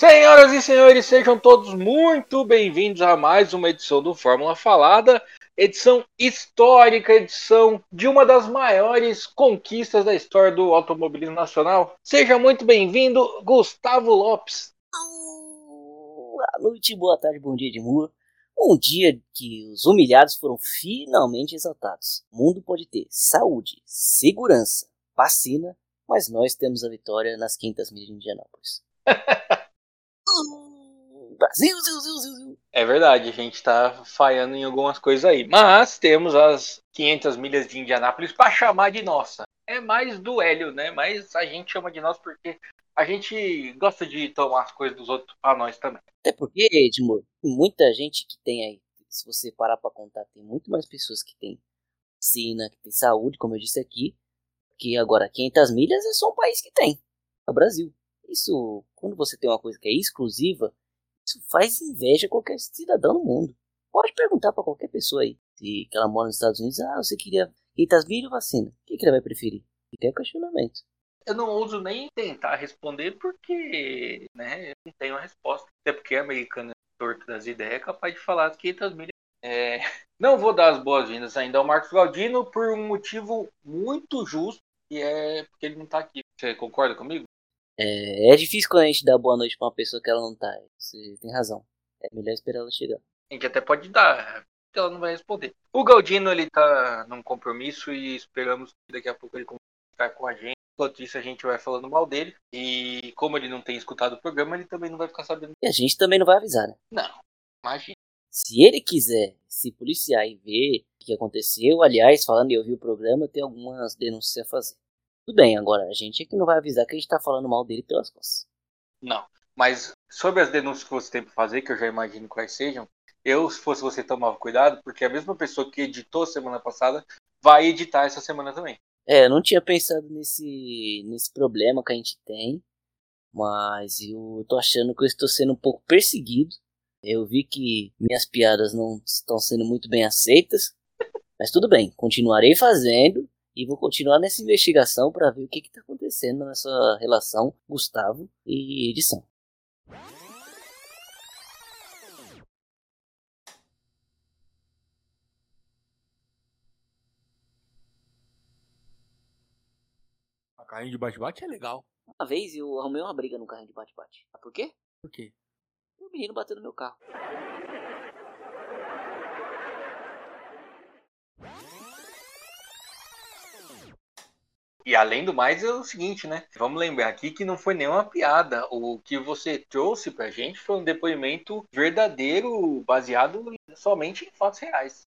Senhoras e senhores, sejam todos muito bem-vindos a mais uma edição do Fórmula Falada, edição histórica, edição de uma das maiores conquistas da história do automobilismo nacional. Seja muito bem-vindo, Gustavo Lopes. Boa noite, boa tarde, bom dia, Edmur. Um dia que os humilhados foram finalmente exaltados. O mundo pode ter saúde, segurança, vacina, mas nós temos a vitória nas quintas milhas de Indianápolis. Brasil, ziu, ziu, ziu. É verdade, a gente tá falhando em algumas coisas aí. Mas temos as 500 milhas de Indianápolis para chamar de nossa. É mais do Hélio, né? Mas a gente chama de nossa porque a gente gosta de tomar as coisas dos outros para nós também. Até porque, Edmur, muita gente que tem aí, se você parar pra contar, tem muito mais pessoas que tem vacina, que tem saúde, como eu disse aqui, que agora 500 milhas é só um país que tem, é o Brasil. Isso, quando você tem uma coisa que é exclusiva, isso faz inveja a qualquer cidadão no mundo. Pode perguntar para qualquer pessoa aí, se que ela mora nos Estados Unidos, ah, você queria 500 milhas ou vacina? O que, que ela vai preferir? Fica o questionamento. Eu não ouso nem tentar responder porque, né, eu não tenho a resposta. Até porque americano é torto das ideias, é capaz de falar 500 milhas. É, não vou dar as boas-vindas ainda ao Marcos Galdino por um motivo muito justo, e é porque ele não tá aqui. Você concorda comigo? É, é difícil quando a gente dá boa noite pra uma pessoa que ela não tá. Você tem razão. É melhor esperar ela chegar. A gente até pode dar, porque ela não vai responder. O Galdino, ele tá num compromisso e esperamos que daqui a pouco ele consiga ficar com a gente. Enquanto isso, a gente vai falando mal dele. E como ele não tem escutado o programa, ele também não vai ficar sabendo. E a gente também não vai avisar, né? Não, imagina. Se ele quiser se policiar e ver o que aconteceu, aliás, falando em ouvir o programa, tem algumas denúncias a fazer. Tudo bem, agora a gente é que não vai avisar que a gente tá falando mal dele pelas costas. Não. Mas sobre as denúncias que você tem pra fazer, que eu já imagino quais sejam, eu, se fosse você, tomava cuidado, porque a mesma pessoa que editou semana passada vai editar essa semana também. É, eu não tinha pensado nesse, nesse problema que a gente tem, mas eu tô achando que eu estou sendo um pouco perseguido. Eu vi que minhas piadas não estão sendo muito bem aceitas, mas tudo bem, continuarei fazendo e vou continuar nessa investigação para ver o que está acontecendo nessa relação Gustavo e edição. A carrinho de bate-bate é legal. Uma vez eu arrumei uma briga no carrinho de bate-bate. Sabe por quê? Por quê? O menino bateu no meu carro. E além do mais, é o seguinte, né? Vamos lembrar aqui que não foi nenhuma piada. O que você trouxe pra gente foi um depoimento verdadeiro, baseado somente em fatos reais.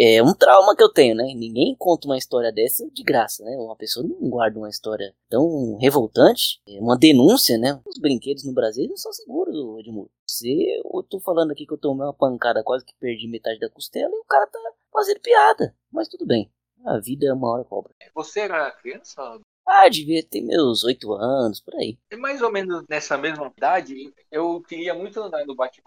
É um trauma que eu tenho, né? Ninguém conta uma história dessa de graça, né? Uma pessoa não guarda uma história tão revoltante, é uma denúncia, né? Os brinquedos no Brasil não são seguros, Edmundo. Você, eu tô falando aqui que eu tomei uma pancada, quase que perdi metade da costela e o cara tá fazendo piada. Mas tudo bem. A vida é uma hora cobra. Você era criança? Ah, devia ter meus oito anos, por aí. É mais ou menos nessa mesma idade, eu queria muito andar no Bate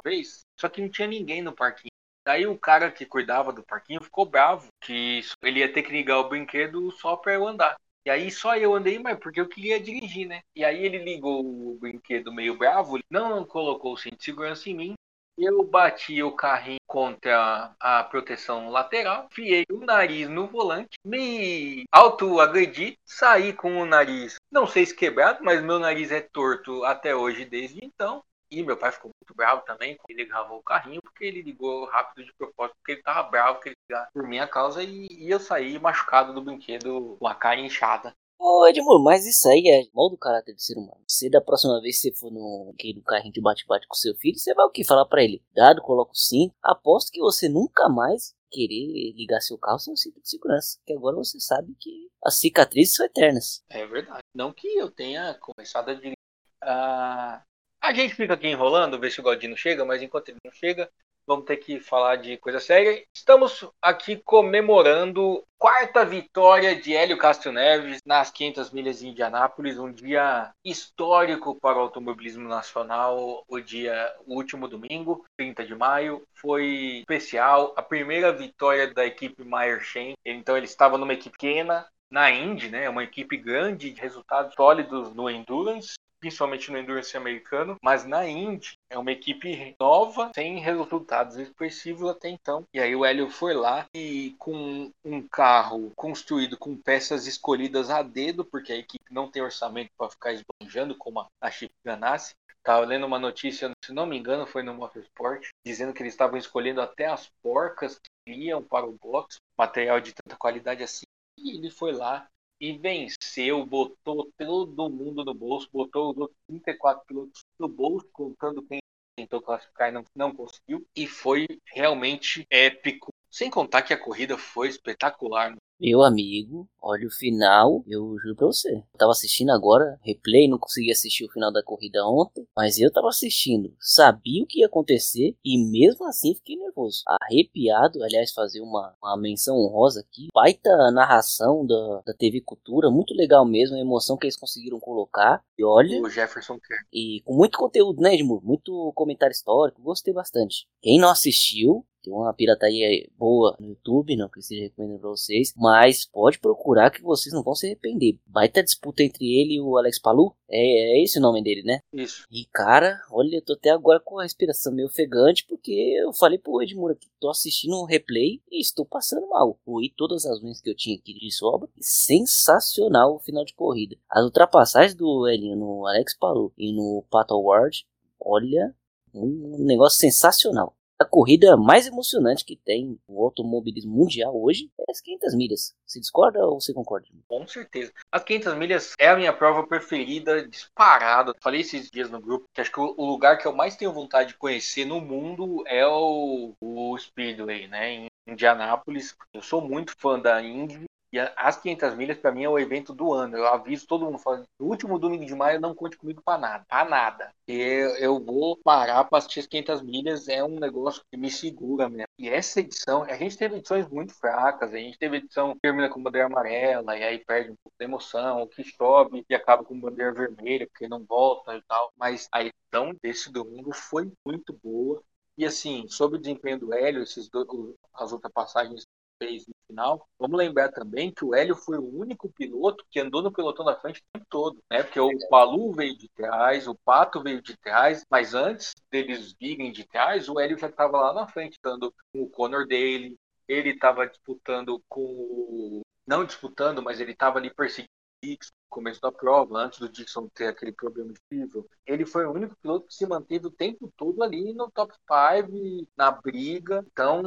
só que não tinha ninguém no parquinho. Daí o cara que cuidava do parquinho ficou bravo, que ele ia ter que ligar o brinquedo só pra eu andar. E aí só eu andei, mas porque eu queria dirigir, né? E aí ele ligou o brinquedo meio bravo, não colocou o cinto de segurança em mim. Eu bati o carrinho contra a proteção lateral, fiei o nariz no volante, me auto-agredi, saí com o nariz, não sei se quebrado, mas meu nariz é torto até hoje desde então. E meu pai ficou muito bravo também ele gravou o carrinho, porque ele ligou rápido de propósito, porque ele tava bravo que ele ligar por minha causa e, e eu saí machucado do brinquedo com a cara inchada. Ô Edmur, mas isso aí é mal do caráter do ser humano. Você da próxima vez você for no, no carrinho de bate-bate com seu filho, você vai o que? Falar pra ele? Dado, coloca cinto. Aposto que você nunca mais querer ligar seu carro sem o cinto de segurança. Que agora você sabe que as cicatrizes são eternas. É verdade. Não que eu tenha começado a dirigir. Ah, a gente fica aqui enrolando, ver se o Galdino chega, mas enquanto ele não chega, vamos ter que falar de coisa séria. Estamos aqui comemorando quarta vitória de Hélio Castro Neves nas 500 milhas de Indianápolis, um dia histórico para o automobilismo nacional, o dia o último domingo, 30 de maio, foi especial, a primeira vitória da equipe Meyer Shank. Então ele estava numa equipe pequena, na Indy, né, uma equipe grande de resultados sólidos no Endurance. Principalmente no Endurance americano, mas na Indy é uma equipe nova, sem resultados expressivos até então. E aí o Hélio foi lá e com um carro construído com peças escolhidas a dedo, porque a equipe não tem orçamento para ficar esbanjando como a Chip Ganassi. Estava lendo uma notícia, se não me engano, foi no Motorsport, dizendo que eles estavam escolhendo até as porcas que iam para o box, material de tanta qualidade assim. E ele foi lá e venceu, botou todo mundo no bolso, botou os outros 34 pilotos no bolso, contando quem tentou classificar e não, não conseguiu. E foi realmente épico. Sem contar que a corrida foi espetacular. Meu amigo, olha o final, eu juro pra você. Eu tava assistindo agora, replay, não consegui assistir o final da corrida ontem, mas eu tava assistindo, sabia o que ia acontecer e mesmo assim fiquei nervoso. Arrepiado, aliás, fazer uma, uma menção honrosa aqui. Baita narração da, da TV Cultura, muito legal mesmo, a emoção que eles conseguiram colocar. E olha. O Jefferson quer. E com muito conteúdo, né, Edmur? Muito comentário histórico, gostei bastante. Quem não assistiu, tem uma pirataria boa no YouTube, não que esteja recomendando pra vocês. Mas pode procurar que vocês não vão se arrepender. Vai ter disputa entre ele e o Alex Palu. É, é esse o nome dele, né? Isso. E cara, olha, eu tô até agora com a respiração meio ofegante. Porque eu falei pro Edmuro que tô assistindo um replay e estou passando mal. Fui todas as unhas que eu tinha aqui de sobra. Sensacional o final de corrida. As ultrapassagens do Elinho no Alex Palu e no Pato Award. Olha, um negócio sensacional a corrida mais emocionante que tem o automobilismo mundial hoje é as 500 milhas. Você discorda ou você concorda? Com certeza. As 500 milhas é a minha prova preferida, disparada. Falei esses dias no grupo que acho que o lugar que eu mais tenho vontade de conhecer no mundo é o, o Speedway, né? Em Indianápolis. Eu sou muito fã da Indy e as 500 milhas, para mim, é o evento do ano. Eu aviso todo mundo, falando, no último domingo de maio, não conte comigo para nada. Para nada. E eu vou parar para assistir as 500 milhas, é um negócio que me segura mesmo. E essa edição, a gente teve edições muito fracas, a gente teve edição que termina com bandeira amarela, e aí perde um pouco da emoção, o que chove e acaba com bandeira vermelha, porque não volta e tal. Mas a edição desse domingo foi muito boa. E assim, sobre o desempenho do Hélio, esses dois, as ultrapassagens fez no final. Vamos lembrar também que o Hélio foi o único piloto que andou no pelotão da frente o tempo todo, né? Porque o Palu veio de trás, o Pato veio de trás, mas antes deles virem de trás, o Hélio já estava lá na frente, andando com o Conor dele. Ele estava disputando com o... Não disputando, mas ele estava ali perseguindo no começo da prova, antes do Dixon ter aquele problema de nível. Ele foi o único piloto que se manteve o tempo todo ali no top 5, na briga. Então,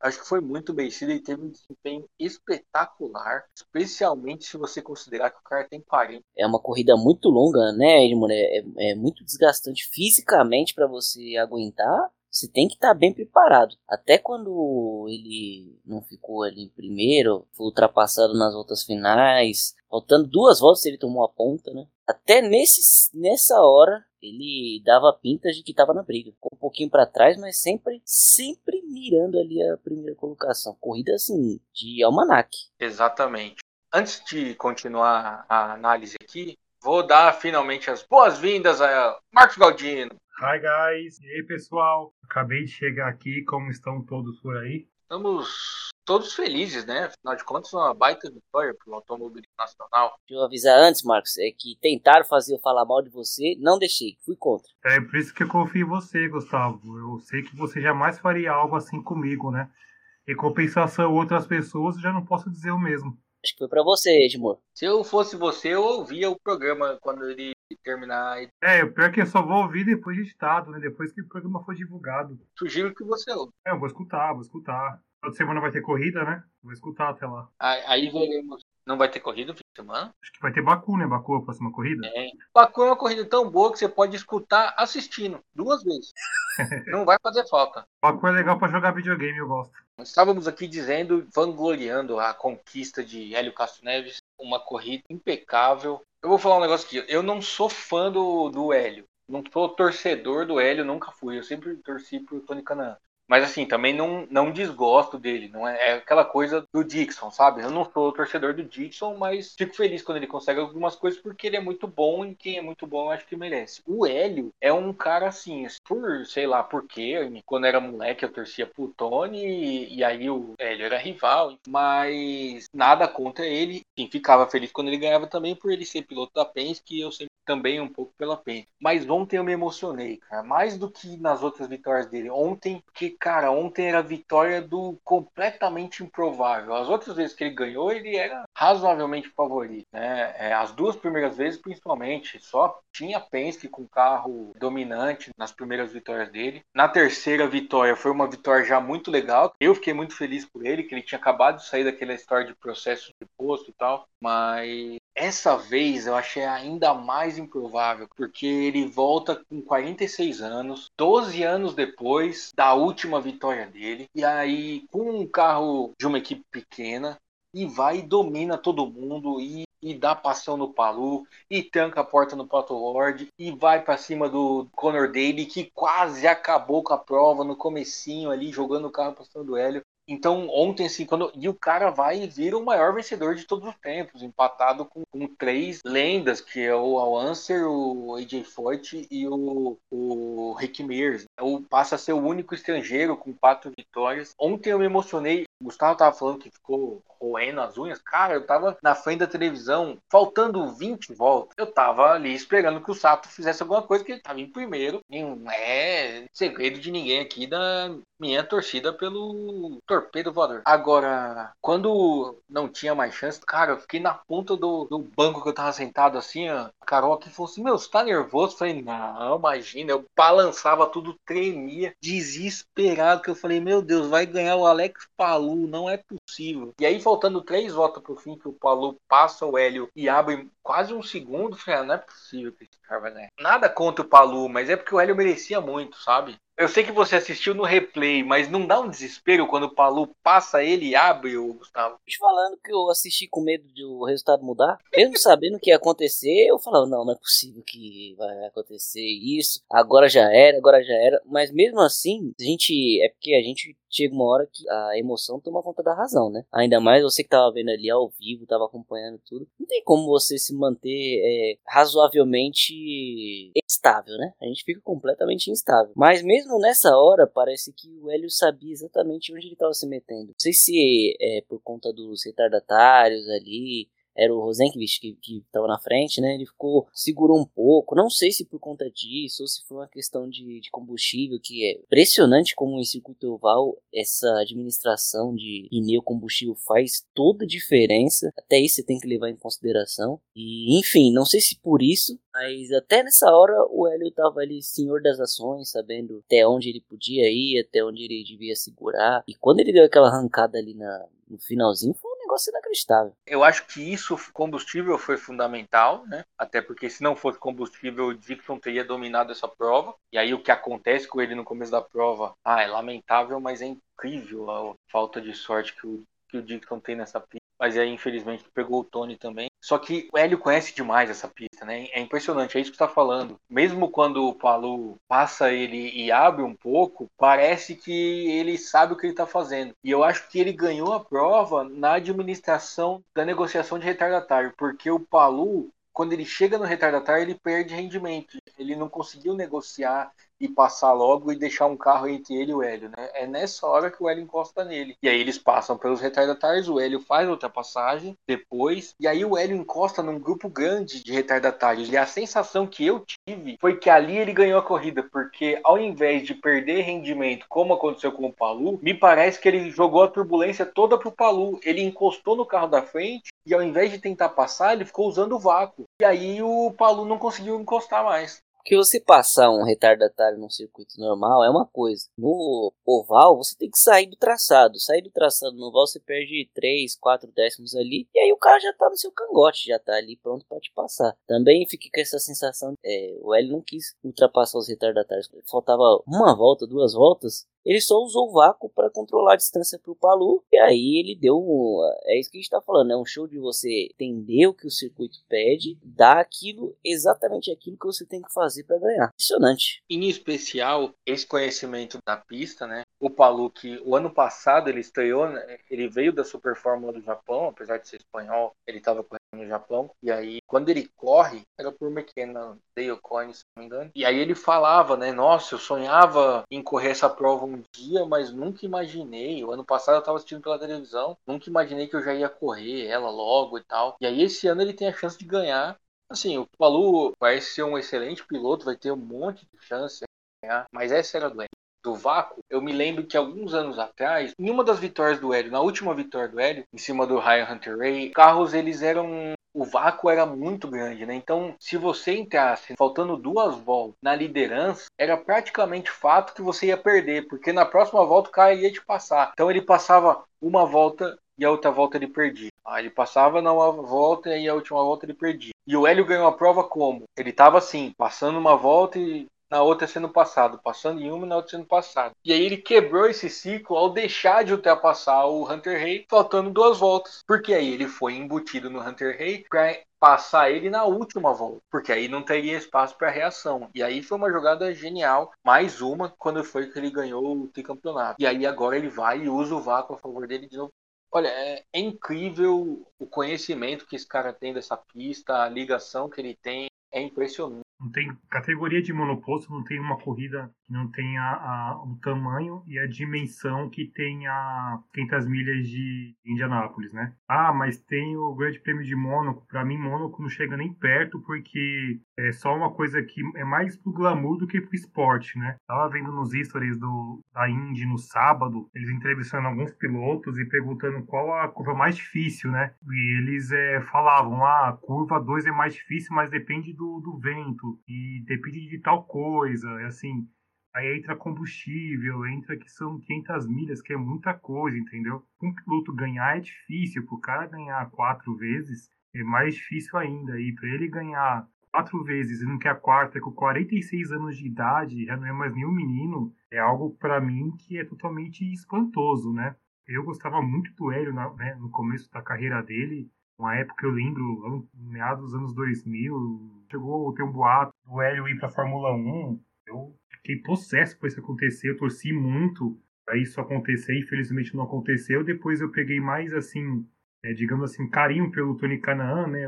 Acho que foi muito vencido e teve um desempenho espetacular, especialmente se você considerar que o cara tem 40. É uma corrida muito longa, né, Edmund? É, é, é muito desgastante fisicamente para você aguentar. Você tem que estar tá bem preparado. Até quando ele não ficou ali em primeiro, foi ultrapassado nas voltas finais, faltando duas voltas ele tomou a ponta, né? Até nesse, nessa hora ele dava pintas de que estava na briga. Ficou um pouquinho para trás, mas sempre, sempre mirando ali a primeira colocação. Corrida assim, de almanac. Exatamente. Antes de continuar a análise aqui, vou dar finalmente as boas-vindas a Marcos Galdino. Hi guys, e aí pessoal? Acabei de chegar aqui, como estão todos por aí? Estamos todos felizes, né? Afinal de contas, uma baita vitória para o automobilismo nacional. Deixa eu avisar antes, Marcos, é que tentaram fazer eu falar mal de você, não deixei, fui contra. É por isso que eu confio em você, Gustavo. Eu sei que você jamais faria algo assim comigo, né? Em compensação, outras pessoas, eu já não posso dizer o mesmo. Acho que foi para você, Edmur. Se eu fosse você, eu ouvia o programa quando ele terminar. É, o pior é que eu só vou ouvir depois de estado, né? Depois que o programa for divulgado. Sugiro que você ouça. É, eu vou escutar, vou escutar. Toda semana vai ter corrida, né? Vou escutar até lá. Aí veremos. Não vai ter corrida no fim de semana? Acho que vai ter Baku, né? Baku, a próxima corrida. É. Baku é uma corrida tão boa que você pode escutar assistindo duas vezes. Não vai fazer falta. Baku é legal para jogar videogame, eu gosto. Estávamos aqui dizendo, vangloriando a conquista de Hélio Castro Neves, uma corrida impecável. Eu vou falar um negócio aqui. Eu não sou fã do, do Hélio. Não sou torcedor do Hélio, nunca fui. Eu sempre torci pro Tony Canan. Mas assim, também não, não desgosto dele. Não é, é, aquela coisa do Dixon, sabe? Eu não sou torcedor do Dixon, mas fico feliz quando ele consegue algumas coisas porque ele é muito bom e quem é muito bom eu acho que merece. O Hélio é um cara assim, por sei lá por quê. Quando era moleque eu torcia pro Tony e, e aí o Hélio era rival. Mas nada contra ele. Enfim, ficava feliz quando ele ganhava também por ele ser piloto da Penske e eu sempre também um pouco pela Penske. Mas ontem eu me emocionei, cara. Mais do que nas outras vitórias dele. Ontem, porque, cara, ontem era a vitória do completamente improvável. As outras vezes que ele ganhou, ele era razoavelmente favorito, né? É, as duas primeiras vezes, principalmente, só tinha Penske com carro dominante nas primeiras vitórias dele. Na terceira vitória foi uma vitória já muito legal. Eu fiquei muito feliz por ele, que ele tinha acabado de sair daquela história de processo de posto e tal. Mas essa vez eu achei ainda mais improvável, porque ele volta com 46 anos, 12 anos depois da última vitória dele, e aí com um carro de uma equipe pequena, e vai e domina todo mundo e, e dá passão no Palu e tranca a porta no Pato Lord e vai para cima do Conor Daly que quase acabou com a prova no comecinho ali jogando o carro passando do Hélio então, ontem, assim, quando. E o cara vai e vira o maior vencedor de todos os tempos, empatado com, com três lendas, que é o Al Unser, o AJ Foyt e o, o Rick Mears. O, passa a ser o único estrangeiro com quatro vitórias. Ontem eu me emocionei. O Gustavo tava falando que ficou roendo as unhas. Cara, eu tava na frente da televisão, faltando 20 voltas. Eu tava ali esperando que o Sato fizesse alguma coisa, que ele tava em primeiro. Não é segredo de ninguém aqui da minha torcida pelo torpedo voador. Agora, quando não tinha mais chance, cara, eu fiquei na ponta do, do banco que eu tava sentado assim, ó. A Carol aqui falou assim: Meu, você tá nervoso? Eu falei: Não, imagina. Eu balançava tudo, tremia, desesperado. Que eu falei: Meu Deus, vai ganhar o Alex Palu, não é possível. E aí, faltando três voltas pro fim, que o Palu passa o Hélio e abre quase um segundo, falei: ah, Não é possível que esse cara vai ganhar. Nada contra o Palu, mas é porque o Hélio merecia muito, sabe? Eu sei que você assistiu no replay, mas não dá um desespero quando o Palu passa ele e abre o Gustavo? Te falando que eu assisti com medo de o resultado mudar, mesmo sabendo o que ia acontecer, eu falava, não, não é possível que vai acontecer isso, agora já era, agora já era, mas mesmo assim, a gente, é porque a gente chega uma hora que a emoção toma conta da razão, né? Ainda mais você que tava vendo ali ao vivo, tava acompanhando tudo. Não tem como você se manter é, razoavelmente estável, né? A gente fica completamente instável. Mas mesmo nessa hora, parece que o Hélio sabia exatamente onde ele estava se metendo. Não sei se é por conta dos retardatários ali, era o Rosenqvist que, que tava na frente, né? Ele ficou, segurou um pouco. Não sei se por conta disso ou se foi uma questão de, de combustível, que é impressionante como em circuito oval essa administração de pneu combustível faz toda a diferença. Até isso você tem que levar em consideração. E enfim, não sei se por isso, mas até nessa hora o Hélio tava ali senhor das ações, sabendo até onde ele podia ir, até onde ele devia segurar. E quando ele deu aquela arrancada ali na, no finalzinho, foi negócio inacreditável. Eu acho que isso, combustível, foi fundamental, né? Até porque se não fosse combustível, o Dixon teria dominado essa prova. E aí o que acontece com ele no começo da prova, ah, é lamentável, mas é incrível a falta de sorte que o, que o Dixon tem nessa pista. Mas aí, infelizmente, pegou o Tony também. Só que o Hélio conhece demais essa pista, né? É impressionante, é isso que está falando. Mesmo quando o Palu passa ele e abre um pouco, parece que ele sabe o que ele está fazendo. E eu acho que ele ganhou a prova na administração da negociação de retardatário, porque o Palu, quando ele chega no retardatário, ele perde rendimento. Ele não conseguiu negociar e passar logo e deixar um carro entre ele e o Hélio, né? É nessa hora que o Hélio encosta nele. E aí eles passam pelos retardatários, o Hélio faz outra passagem depois, e aí o Hélio encosta num grupo grande de retardatários. E a sensação que eu tive foi que ali ele ganhou a corrida, porque ao invés de perder rendimento, como aconteceu com o Palu, me parece que ele jogou a turbulência toda pro Palu. Ele encostou no carro da frente e ao invés de tentar passar, ele ficou usando o vácuo. E aí o Palu não conseguiu encostar mais. Porque você passar um retardatário num circuito normal é uma coisa. No oval, você tem que sair do traçado. Sair do traçado no oval, você perde 3, 4 décimos ali. E aí o cara já tá no seu cangote, já tá ali pronto para te passar. Também fiquei com essa sensação. É, o L não quis ultrapassar os retardatários. Faltava uma volta, duas voltas ele só usou o vácuo para controlar a distância para o Palu. E aí ele deu. É isso que a gente está falando, é um show de você entender o que o circuito pede, dar aquilo, exatamente aquilo que você tem que fazer para ganhar. Impressionante. Em especial, esse conhecimento da pista, né? O Palu, que o ano passado ele estreou, né? ele veio da Super Fórmula do Japão, apesar de ser espanhol, ele estava correndo no Japão. E aí, quando ele corre, era por McKenna, Dale Coyne, se não me engano. E aí ele falava, né? Nossa, eu sonhava em correr essa prova um dia, mas nunca imaginei. O ano passado eu estava assistindo pela televisão, nunca imaginei que eu já ia correr ela logo e tal. E aí esse ano ele tem a chance de ganhar Assim, o Palu vai ser um excelente piloto, vai ter um monte de chance, né? mas essa era do Hélio. Do vácuo, eu me lembro que alguns anos atrás, em uma das vitórias do Hélio, na última vitória do Hélio, em cima do Ryan Hunter Ray, carros eles eram o vácuo era muito grande, né? Então, se você entrasse faltando duas voltas na liderança, era praticamente fato que você ia perder, porque na próxima volta o cara ia te passar. Então ele passava uma volta e a outra volta ele perdia. Ah, ele passava na uma volta e a última volta ele perdia. E o Hélio ganhou a prova como? Ele estava assim, passando uma volta e na outra sendo passado, passando em uma e na outra sendo passado. E aí ele quebrou esse ciclo ao deixar de ultrapassar o Hunter Hay faltando duas voltas. Porque aí ele foi embutido no Hunter Hay para passar ele na última volta, porque aí não teria espaço para reação. E aí foi uma jogada genial, mais uma quando foi que ele ganhou o tricampeonato. E aí agora ele vai e usa o vácuo a favor dele de novo. Olha, é, é incrível o conhecimento que esse cara tem dessa pista, a ligação que ele tem, é impressionante. Não tem categoria de monoposto, não tem uma corrida que não tenha a, o tamanho e a dimensão que tem a 500 milhas de Indianápolis, né? Ah, mas tem o Grande Prêmio de Mônaco. Para mim, Mônaco não chega nem perto porque é só uma coisa que é mais pro glamour do que pro esporte, né? Tava vendo nos stories do, da Indy no sábado, eles entrevistando alguns pilotos e perguntando qual a curva mais difícil, né? E eles é, falavam, ah, a curva 2 é mais difícil, mas depende do, do vento e depende de tal coisa, assim. Aí entra combustível, entra que são 500 milhas, que é muita coisa, entendeu? Um piloto ganhar é difícil, para o cara ganhar quatro vezes é mais difícil ainda. E para ele ganhar quatro vezes e não quer a quarta, com 46 anos de idade, já não é mais nenhum menino, é algo para mim que é totalmente espantoso, né? Eu gostava muito do Hélio né, no começo da carreira dele, uma época eu lembro, meados dos anos 2000, chegou a ter um boato do Hélio ir para Fórmula 1. Eu fiquei possesso por isso acontecer, eu torci muito para isso acontecer, infelizmente não aconteceu. Depois eu peguei mais assim, é, digamos assim, carinho pelo Tony Canaan, né?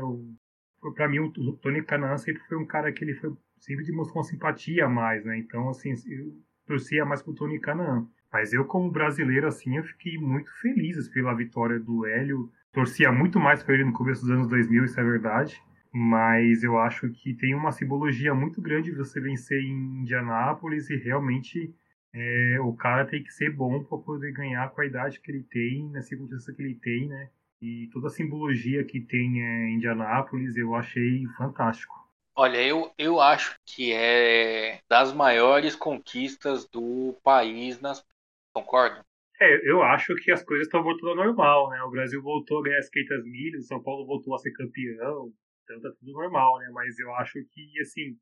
Para mim o Tony Canaan sempre foi um cara que ele foi sempre demonstrou uma simpatia a mais, né? Então assim, eu torcia mais pro Tony Canaan. Mas eu como brasileiro assim, eu fiquei muito feliz pela vitória do Hélio torcia muito mais para ele no começo dos anos 2000, isso é verdade. Mas eu acho que tem uma simbologia muito grande você vencer em Indianápolis e realmente é, o cara tem que ser bom para poder ganhar com a idade que ele tem, na circunstância que ele tem, né? E toda a simbologia que tem é, Indianápolis eu achei fantástico. Olha, eu, eu acho que é das maiores conquistas do país nas. Concordo? É, eu acho que as coisas estão voltando ao normal, né? O Brasil voltou a ganhar as 500 milhas, o São Paulo voltou a ser campeão, então tá tudo normal, né? Mas eu acho que, assim,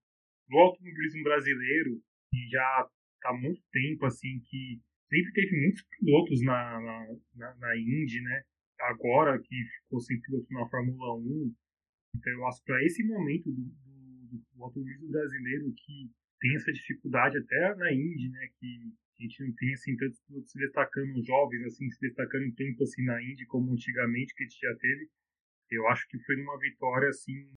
no automobilismo brasileiro, que já tá muito tempo, assim, que sempre teve muitos pilotos na, na, na, na Indy, né? Agora que ficou sem piloto na Fórmula 1, então eu acho para esse momento do, do, do automobilismo brasileiro que tem essa dificuldade até na Indy, né? Que a gente não tem assim tantos pilotos se destacando jovens assim se destacando tempo assim na Indy como antigamente que a gente já teve eu acho que foi uma vitória assim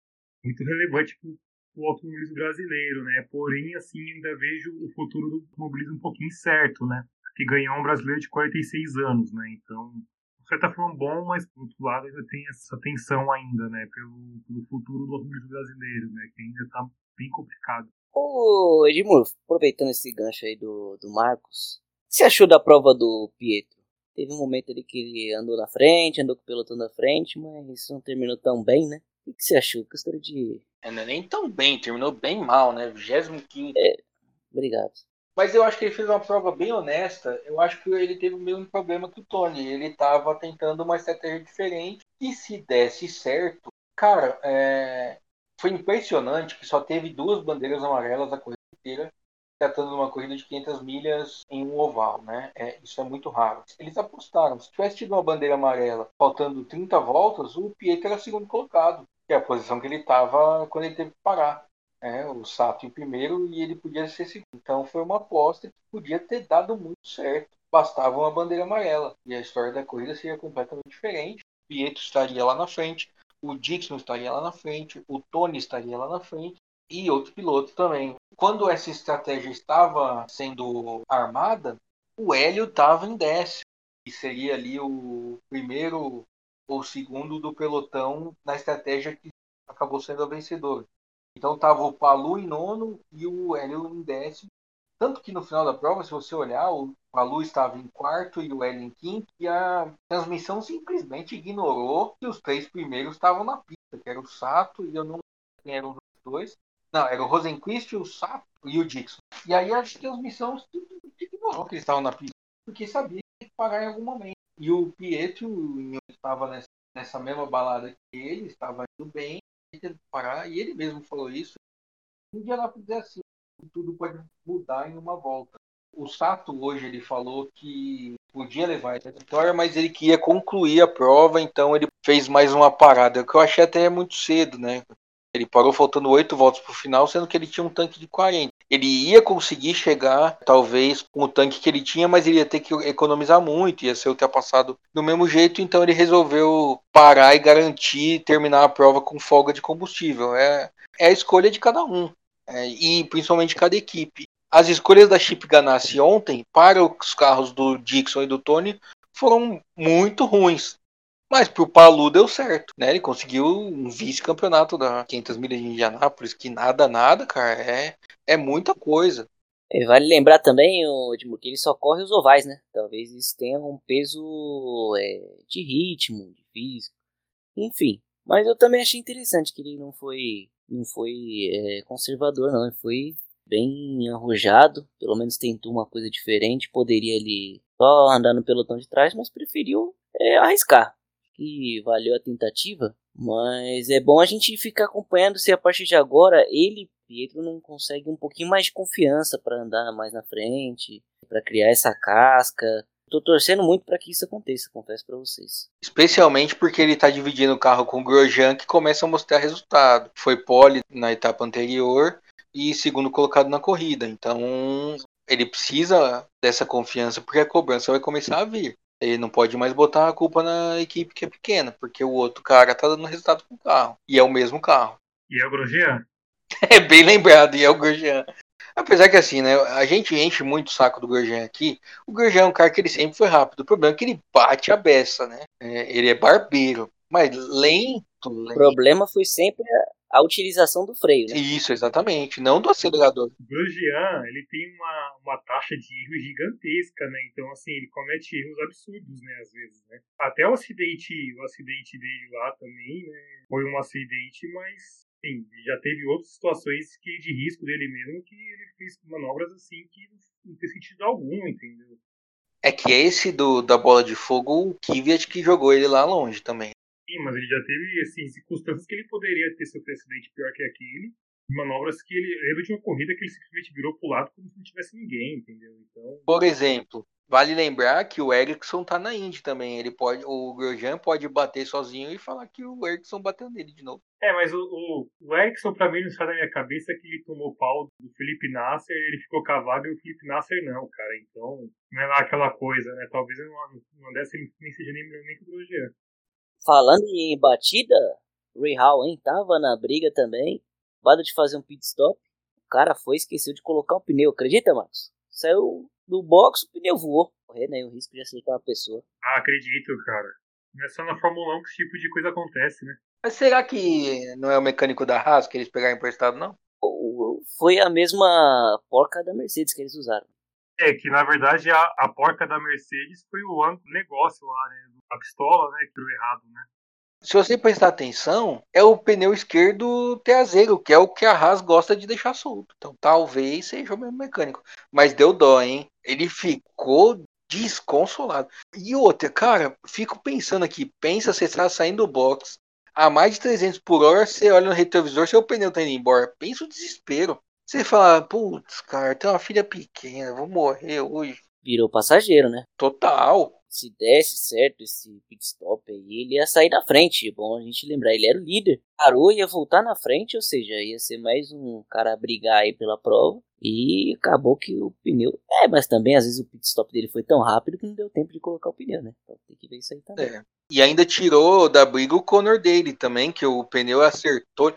muito relevante para o automobilismo brasileiro né? Porém assim ainda vejo o futuro do automobilismo um pouquinho certo né? Que ganhou um brasileiro de 46 anos né? Então de certa forma bom mas por outro lado ainda tem essa tensão ainda né? Pelo, pelo futuro do automobilismo brasileiro né? Que ainda está bem complicado. Ô, Edmur, aproveitando esse gancho aí do, do Marcos, o que você achou da prova do Pietro? Teve um momento ali que ele andou na frente, andou com o pelotão na frente, mas não terminou tão bem, né? O que você achou? Gostaria de. É, não é nem tão bem, terminou bem mal, né? 25. É, obrigado. Mas eu acho que ele fez uma prova bem honesta. Eu acho que ele teve o mesmo problema que o Tony. Ele estava tentando uma estratégia diferente. E se desse certo, cara, é foi impressionante que só teve duas bandeiras amarelas a corrida inteira, tratando de uma corrida de 500 milhas em um oval, né? É, isso é muito raro. Eles apostaram, se tivesse tido uma bandeira amarela faltando 30 voltas, o Pietro era segundo colocado, que é a posição que ele estava quando ele teve que parar. É, o Sato em primeiro e ele podia ser segundo. Então foi uma aposta que podia ter dado muito certo. Bastava uma bandeira amarela. E a história da corrida seria completamente diferente. Pietro estaria lá na frente o Dixon estaria lá na frente, o Tony estaria lá na frente e outros pilotos também. Quando essa estratégia estava sendo armada, o Hélio estava em décimo, que seria ali o primeiro ou segundo do pelotão na estratégia que acabou sendo a vencedora. Então tava o Palu em nono e o Hélio em décimo. Tanto que no final da prova, se você olhar, o Palu estava em quarto e o Hélio em quinto, e a transmissão simplesmente ignorou que os três primeiros estavam na pista, que era o Sato e eu não sei quem eram os dois. Não, era o Rosenquist, o Sato e o Dixon. E aí a transmissão ignorou que eles estavam na pista, porque sabia que ia parar em algum momento. E o Pietro estava nessa, nessa mesma balada que ele, estava indo bem, teve que parar, e ele mesmo falou isso. Um dia ela é assim, tudo pode mudar em uma volta. O Sato hoje ele falou que podia levar essa vitória, mas ele queria concluir a prova, então ele fez mais uma parada, que eu achei até muito cedo, né? Ele parou faltando oito voltas para o final, sendo que ele tinha um tanque de 40. Ele ia conseguir chegar, talvez, com o tanque que ele tinha, mas ele ia ter que economizar muito, ia ser ultrapassado do mesmo jeito, então ele resolveu parar e garantir terminar a prova com folga de combustível. É, é a escolha de cada um, é, e principalmente de cada equipe. As escolhas da Chip Ganassi ontem, para os carros do Dixon e do Tony, foram muito ruins. Mas pro Palu deu certo, né? Ele conseguiu um vice-campeonato da 500 milhas de Indianápolis, que nada, nada, cara, é, é muita coisa. E vale lembrar também, Edmur, que ele só corre os ovais, né? Talvez isso tenha um peso é, de ritmo, de físico, enfim. Mas eu também achei interessante que ele não foi, não foi é, conservador, não. Ele foi bem arrojado, pelo menos tentou uma coisa diferente. Poderia ele só andar no pelotão de trás, mas preferiu é, arriscar que valeu a tentativa, mas é bom a gente ficar acompanhando se a partir de agora ele, Pietro, não consegue um pouquinho mais de confiança para andar mais na frente, para criar essa casca. Tô torcendo muito para que isso aconteça, confesso para vocês. Especialmente porque ele tá dividindo o carro com o Grosjean, que começa a mostrar resultado. Foi pole na etapa anterior e segundo colocado na corrida. Então, ele precisa dessa confiança porque a cobrança vai começar a vir. Ele não pode mais botar a culpa na equipe que é pequena, porque o outro cara tá dando resultado com o carro. E é o mesmo carro. E é o Grosjean? É bem lembrado, e é o Grosjean. Apesar que assim, né? A gente enche muito o saco do Grosjean aqui. O Grosjean é um cara que ele sempre foi rápido. O problema é que ele bate a beça, né? É, ele é barbeiro. Mas lento, lento. O problema foi sempre a utilização do freio, né? Isso, exatamente, não do acelerador. O Grosjean, ele tem uma, uma taxa de erro gigantesca, né? Então, assim, ele comete erros absurdos, né, às vezes, né? Até o acidente, o acidente dele lá também, né, foi um acidente, mas, enfim, já teve outras situações que de risco dele mesmo que ele fez manobras assim que não tem sentido algum, entendeu? É que esse do, da bola de fogo, o Kvyat que jogou ele lá longe também. Sim, mas ele já teve assim, circunstâncias que ele poderia ter sofrido acidente pior que aquele. Manobras que ele. Lembra de uma corrida que ele simplesmente virou pro lado como se não tivesse ninguém, entendeu? Então. Por exemplo, vale lembrar que o Ericsson tá na Indy também. Ele pode. O Grosjean pode bater sozinho e falar que o Ericsson bateu nele de novo. É, mas o, o, o pra mim, não sai da minha cabeça que ele tomou pau do Felipe Nasser, ele ficou vaga e o Felipe Nasser não, cara. Então, não é lá aquela coisa, né? Talvez uma dessa ele nem seja nem melhor nem que o Grosjean. Falando em batida, Ray Hall, hein, tava na briga também. Bada de fazer um pit stop. O cara foi esqueceu de colocar o pneu, acredita, Marcos? Saiu do box, o pneu voou. Correr, né? O risco de acertar uma pessoa. Ah, acredito, cara. Não é só na Fórmula 1 que esse tipo de coisa acontece, né? Mas será que não é o mecânico da Haas que eles pegaram emprestado, não? Foi a mesma porca da Mercedes que eles usaram. É, que na verdade a, a porca da Mercedes foi o negócio lá, né? A pistola, né? Que deu errado, né? Se você prestar atenção, é o pneu esquerdo traseiro, que é o que a Haas gosta de deixar solto. Então talvez seja o mesmo mecânico. Mas deu dó, hein? Ele ficou desconsolado. E outra, cara, fico pensando aqui, pensa você está saindo do box a mais de 300 por hora, você olha no retrovisor, seu pneu tá indo embora. Pensa o desespero. Você fala, putz, cara, tem uma filha pequena, vou morrer hoje. Virou passageiro, né? Total. Se desse certo esse pit stop aí, ele ia sair na frente. É bom a gente lembrar, ele era o líder. Parou, ia voltar na frente, ou seja, ia ser mais um cara a brigar aí pela prova. E acabou que o pneu. É, mas também às vezes o pit stop dele foi tão rápido que não deu tempo de colocar o pneu, né? Então tem que ver isso aí também. É. E ainda tirou da briga o Conor dele também, que o pneu acertou.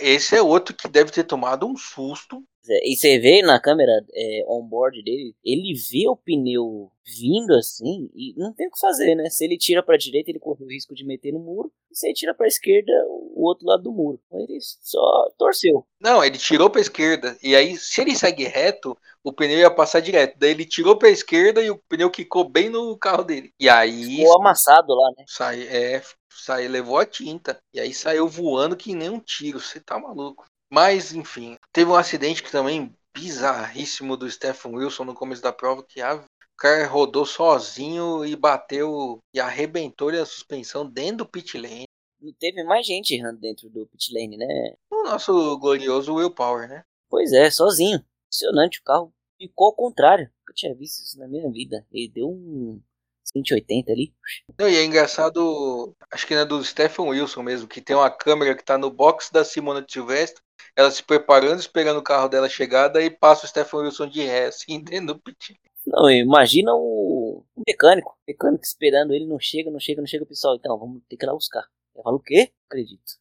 Esse é outro que deve ter tomado um susto E você vê na câmera é, on-board dele, ele vê o pneu vindo assim e não tem o que fazer, né? Se ele tira pra direita, ele corre o risco de meter no muro. E se ele tira pra esquerda, o outro lado do muro. Então ele só torceu. Não, ele tirou pra esquerda. E aí, se ele segue reto, o pneu ia passar direto. Daí ele tirou pra esquerda e o pneu quicou bem no carro dele. E aí Ficou amassado lá, né? sai, é, sai, levou a tinta. E aí saiu voando que nem um tiro. Você tá maluco. Mas, enfim, teve um acidente que também bizarríssimo do Stephen Wilson no começo da prova, que a, cara rodou sozinho e bateu e arrebentou a suspensão dentro do pit lane. Não teve mais gente errando dentro do pit lane, né? O nosso glorioso Will Power, né? Pois é, sozinho. Impressionante, o carro ficou ao contrário. Nunca tinha visto isso na minha vida. Ele deu um 180 ali. Não, e é engraçado, acho que é do Stephen Wilson mesmo, que tem uma câmera que tá no box da Simona de Silvestre, ela se preparando, esperando o carro dela chegar, daí passa o Stephen Wilson de ré, assim, dentro do pit. Não, imagina o, o mecânico. O mecânico esperando ele, não chega, não chega, não chega, pessoal. Então, vamos ter que ir lá buscar. Eu falo, o quê? Acredito.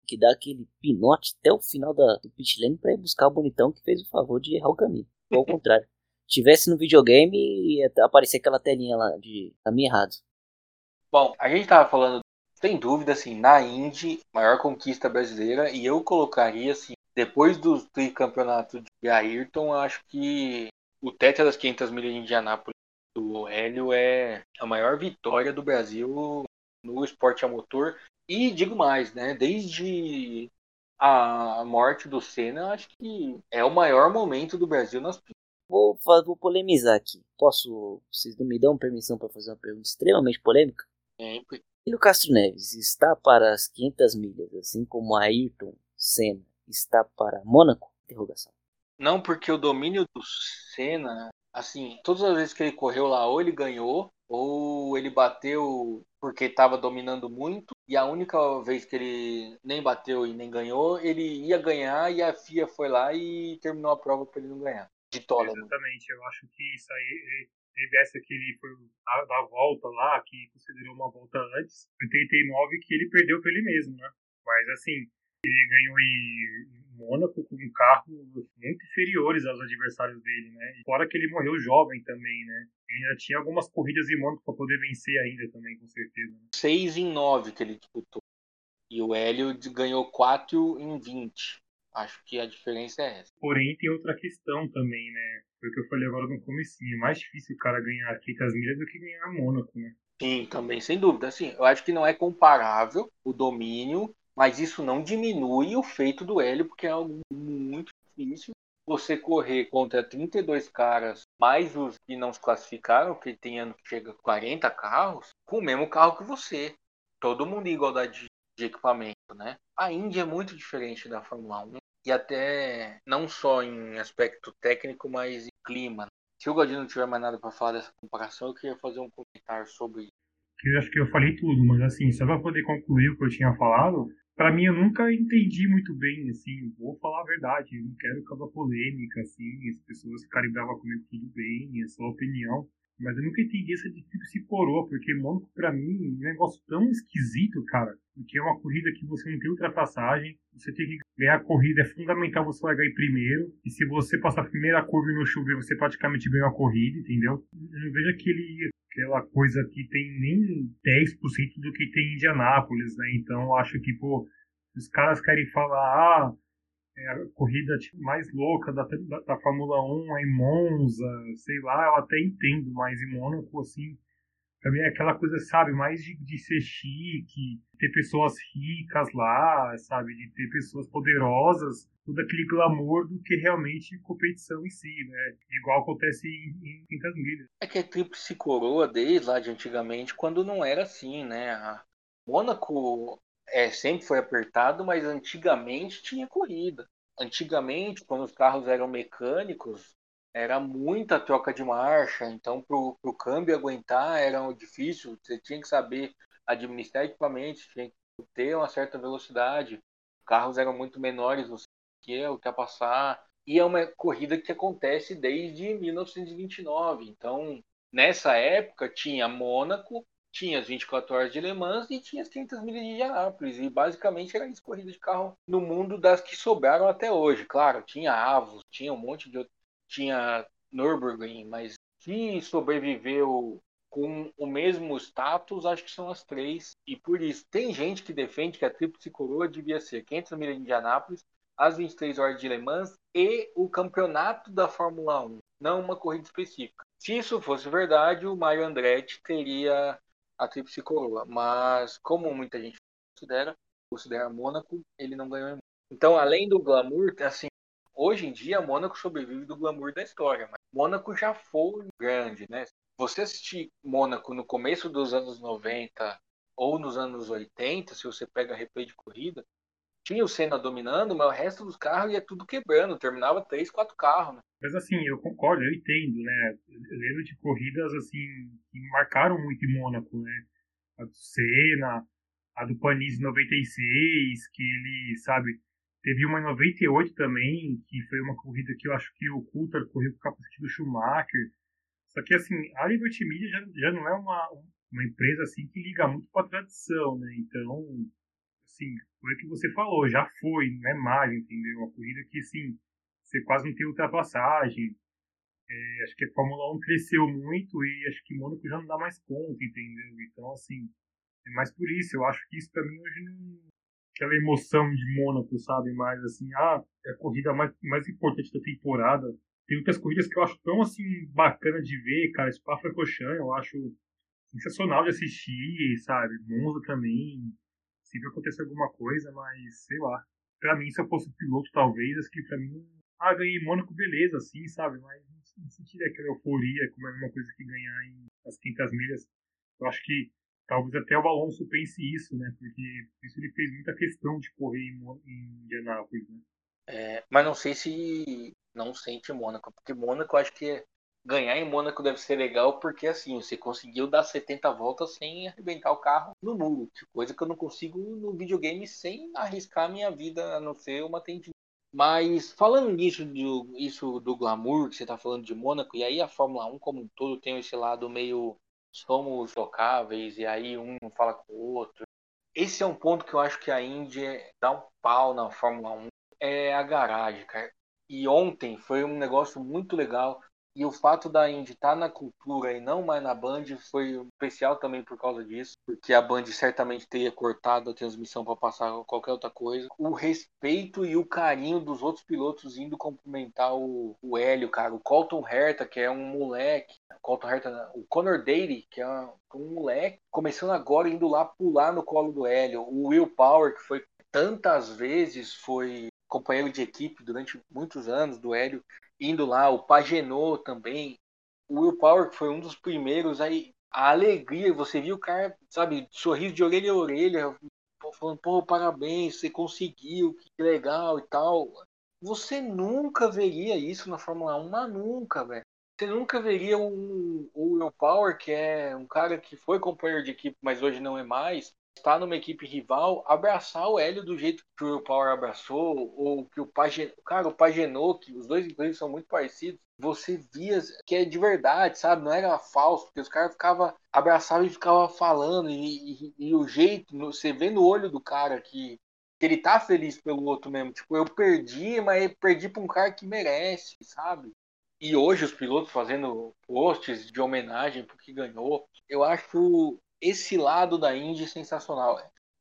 Tem que dar aquele pinote até o final da, do pit lane pra ir buscar o bonitão que fez o favor de errar o caminho. Ou ao contrário. Tivesse no videogame, ia aparecer aquela telinha lá de caminho errado. Bom, a gente tava falando, sem dúvida, assim, na Indy, maior conquista brasileira, e eu colocaria, assim, depois do tricampeonato de Ayrton, acho que o teto das 500 milhas de Indianápolis do Hélio é a maior vitória do Brasil no esporte a motor. E digo mais, né? Desde a morte do Senna, acho que é o maior momento do Brasil nas. Vou, vou polemizar aqui. Posso. Vocês não me dão permissão para fazer uma pergunta extremamente polêmica? sempre. E o Castro Neves está para as 500 milhas, assim como Ayrton Senna está para Mônaco? Interrogação. Não, porque o domínio do Senna, assim, todas as vezes que ele correu lá, ou ele ganhou, ou ele bateu porque estava dominando muito, e a única vez que ele nem bateu e nem ganhou, ele ia ganhar e a FIA foi lá e terminou a prova para ele não ganhar. De tola, né? Exatamente, eu acho que isso aí teve essa que ele foi da, da volta lá, que considerou uma volta antes, 89, que ele perdeu pra ele mesmo, né? Mas assim, ele ganhou em Mônaco com um carro muito inferiores aos adversários dele, né? E fora que ele morreu jovem também, né? Ele ainda tinha algumas corridas em Mônaco para poder vencer ainda também, com certeza. Né? 6 em 9 que ele disputou. E o Hélio ganhou 4 em 20. Acho que a diferença é essa. Porém, tem outra questão também, né? Foi o que eu falei agora no comecinho. É mais difícil o cara ganhar 500 milhas do que ganhar Mônaco, né? Sim, também, sem dúvida. Assim, eu acho que não é comparável o domínio, mas isso não diminui o feito do Hélio, porque é algo muito difícil. Você correr contra 32 caras, mais os que não se classificaram, que tem ano que chega a 40 carros, com o mesmo carro que você. Todo mundo em igualdade de equipamento, né? A Índia é muito diferente da Fórmula 1. E até não só em aspecto técnico, mas clima. Se o Godinho não tiver mais nada para falar dessa comparação, eu queria fazer um comentário sobre eu acho que eu falei tudo, mas assim, só pra poder concluir o que eu tinha falado, pra mim eu nunca entendi muito bem, assim, vou falar a verdade, não quero causar polêmica, assim, as pessoas ficarem bravas comigo, tudo bem, é sua opinião, mas eu nunca entendi essa de tríplice coroa, porque Mônaco pra mim é um negócio tão esquisito, cara, porque é uma corrida que você não tem ultrapassagem, você tem que ganhar a corrida, é fundamental você largar em primeiro, e se você passar a primeira curva e não chover, você praticamente ganhou a corrida, entendeu? Eu não vejo aquele aquela coisa que tem nem 10% do que tem em Indianápolis, né? Então acho que, pô, os caras querem falar, ah, é a corrida tipo, mais louca da, da, da Fórmula 1 é em Monza, sei lá, eu até entendo, mas em Mônaco, assim, também é aquela coisa, sabe, mais de, de ser chique, ter pessoas ricas lá, sabe, de ter pessoas poderosas, todo aquele glamour do que realmente competição em si, né? Igual acontece em, em 500 milhas. É que é tríplice coroa desde lá de antigamente, quando não era assim, né? A Mônaco é, sempre foi apertado, mas antigamente tinha corrida. Antigamente, quando os carros eram mecânicos, era muita troca de marcha, então para o câmbio aguentar era difícil, você tinha que saber administrar equipamentos, tinha que ter uma certa velocidade, carros eram muito menores, você tinha que ultrapassar, e é uma corrida que acontece desde 1929, então nessa época tinha Mônaco, tinha as 24 horas de Le Mans e tinha as 500 milhas de Indianápolis. E basicamente era isso, corrida de carro no mundo das que sobraram até hoje. Claro, tinha Avos, tinha um monte de outro, tinha Nürburgring, mas que sobreviveu com o mesmo status, acho que são as três. E por isso, tem gente que defende que a Tríplice Coroa devia ser 500 milhas de Indianápolis, as 23 horas de Le Mans e o campeonato da Fórmula 1, não uma corrida específica. Se isso fosse verdade, o Mario Andretti teria a Tríplice Coroa, mas como muita gente considera, considera Mônaco, ele não ganhou. Então, além do glamour, assim, hoje em dia Mônaco sobrevive do glamour da história, mas Mônaco já foi grande, né? Você assistir Mônaco no começo dos anos 90 ou nos anos 80, se você pega replay de corrida, tinha o Senna dominando, mas o resto dos carros ia tudo quebrando, terminava três, quatro carros. Né? Mas assim, eu concordo, eu entendo, né? Eu lembro de corridas assim que marcaram muito em Mônaco, né? A do Senna, a do Panizzi 96, que ele, sabe, teve uma em 98 também, que foi uma corrida que eu acho que o Coulter correu com o capacete do Schumacher. Só que assim, a Liberty Media já, já não é uma, uma empresa assim que liga muito para a tradição, né? Então, assim, foi o que você falou, já foi, não é mais, entendeu? Uma corrida que, assim, você quase não tem ultrapassagem. É, acho que a Fórmula 1 cresceu muito e acho que Mônaco já não dá mais conta, entendeu? Então, assim, é mais por isso. Eu acho que isso pra mim hoje não. Aquela emoção de Mônaco, sabe? Mais assim, ah, é a corrida mais, mais importante da temporada. Tem outras corridas que eu acho tão, assim, bacana de ver, cara. Spa-Francorchamps eu acho sensacional de assistir, sabe? Monza também possível acontecer alguma coisa, mas sei lá. Pra mim, se eu fosse piloto, talvez, acho que pra mim, ah, ganhei Mônaco, beleza, assim, sabe? Mas não sentiria aquela euforia como é uma coisa que ganhar em as 500 milhas. Eu acho que talvez até o Alonso pense isso, né? Porque isso ele fez muita questão de correr em, em Indianápolis, né? É, mas não sei se não sente Mônaco, porque Mônaco eu acho que ganhar em Mônaco deve ser legal porque assim, você conseguiu dar 70 voltas sem arrebentar o carro no muro, coisa que eu não consigo no videogame sem arriscar minha vida a não ser uma tendinha. Mas falando nisso do, isso do glamour que você está falando de Mônaco, e aí a Fórmula 1 como um todo tem esse lado meio somos locáveis e aí um fala com o outro. Esse é um ponto que eu acho que a Indy dá um pau na Fórmula 1, é a garagem, cara. E ontem foi um negócio muito legal e o fato da Indy estar tá na cultura e não mais na Band foi especial também por causa disso, porque a Band certamente teria cortado a transmissão para passar qualquer outra coisa. O respeito e o carinho dos outros pilotos indo cumprimentar o, o Hélio, cara. O Colton Herta, que é um moleque. Colton Herta, o Conor Daly, que é um moleque, começando agora indo lá pular no colo do Hélio. O Will Power, que foi tantas vezes foi companheiro de equipe durante muitos anos do Hélio, indo lá, o Pagenot também, o Will Power, que foi um dos primeiros, aí a alegria, você viu o cara, sabe, sorriso de orelha a orelha, falando, pô, parabéns, você conseguiu, que legal e tal. Você nunca veria isso na Fórmula 1, mas nunca, velho. Você nunca veria o, o Will Power, que é um cara que foi companheiro de equipe, mas hoje não é mais, está numa equipe rival, abraçar o Hélio do jeito que o Power abraçou, ou que o Pagenot, cara, o Pagenot, que os dois inclusive são muito parecidos, você via que é de verdade, sabe? Não era falso, porque os caras ficavam abraçavam e ficavam falando, e, e, e, o jeito, você vê no olho do cara que, que ele tá feliz pelo outro mesmo. Tipo, eu perdi, mas perdi pra um cara que merece, sabe? E hoje os pilotos fazendo posts de homenagem porque ganhou. Eu acho esse lado da Indy sensacional.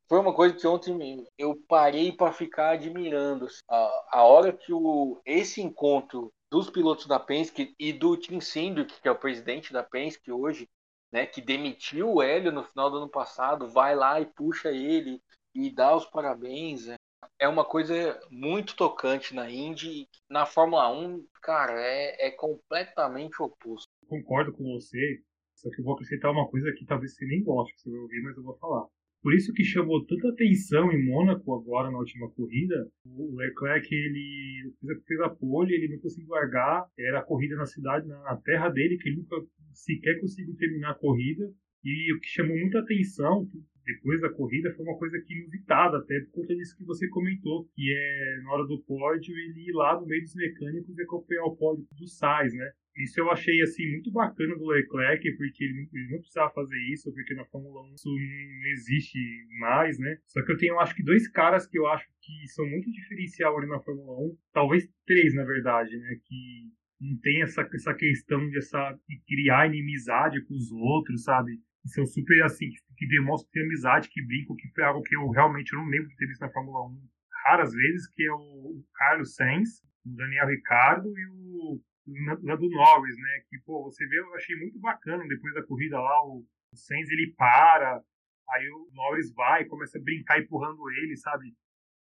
Foi uma coisa que ontem eu parei para ficar admirando. Assim. A, a hora que o, esse encontro dos pilotos da Penske e do Tim Cindric, que é o presidente da Penske hoje, né, que demitiu o Hélio no final do ano passado, vai lá e puxa ele e dá os parabéns. Né? É uma coisa muito tocante na Indy. Na Fórmula 1, cara, é, é completamente oposto. Concordo com você. Só que eu vou acrescentar uma coisa que talvez você nem goste, que você vai ouvir, mas eu vou falar. Por isso que chamou tanta atenção em Mônaco agora na última corrida, o Leclerc ele fez a pole, ele não conseguiu largar, era a corrida na cidade, na terra dele, que ele nunca sequer conseguiu terminar a corrida. E o que chamou muita atenção, depois da corrida foi uma coisa que inusitada, até por conta disso que você comentou, que é na hora do pódio ele ir lá no meio dos mecânicos e acompanhar o pódio do Sainz, né? Isso eu achei assim muito bacana do Leclerc, porque ele, não precisava fazer isso, porque na Fórmula 1 isso não existe mais, né? Só que eu tenho, acho que dois caras que eu acho que são muito diferencial ali na Fórmula 1, talvez três, na verdade, né? Que não tem essa, essa questão de, essa, de criar inimizade com os outros, sabe? São super assim, que, demonstram ter amizade, que brincam, que foi algo que eu realmente não lembro de ter visto na Fórmula 1 raras vezes, que é o Carlos Sainz, o Daniel Ricardo e o na, do Norris, né? Que, pô, você vê, eu achei muito bacana depois da corrida lá, o, Sainz ele para, aí o Norris vai, começa a brincar empurrando ele, sabe?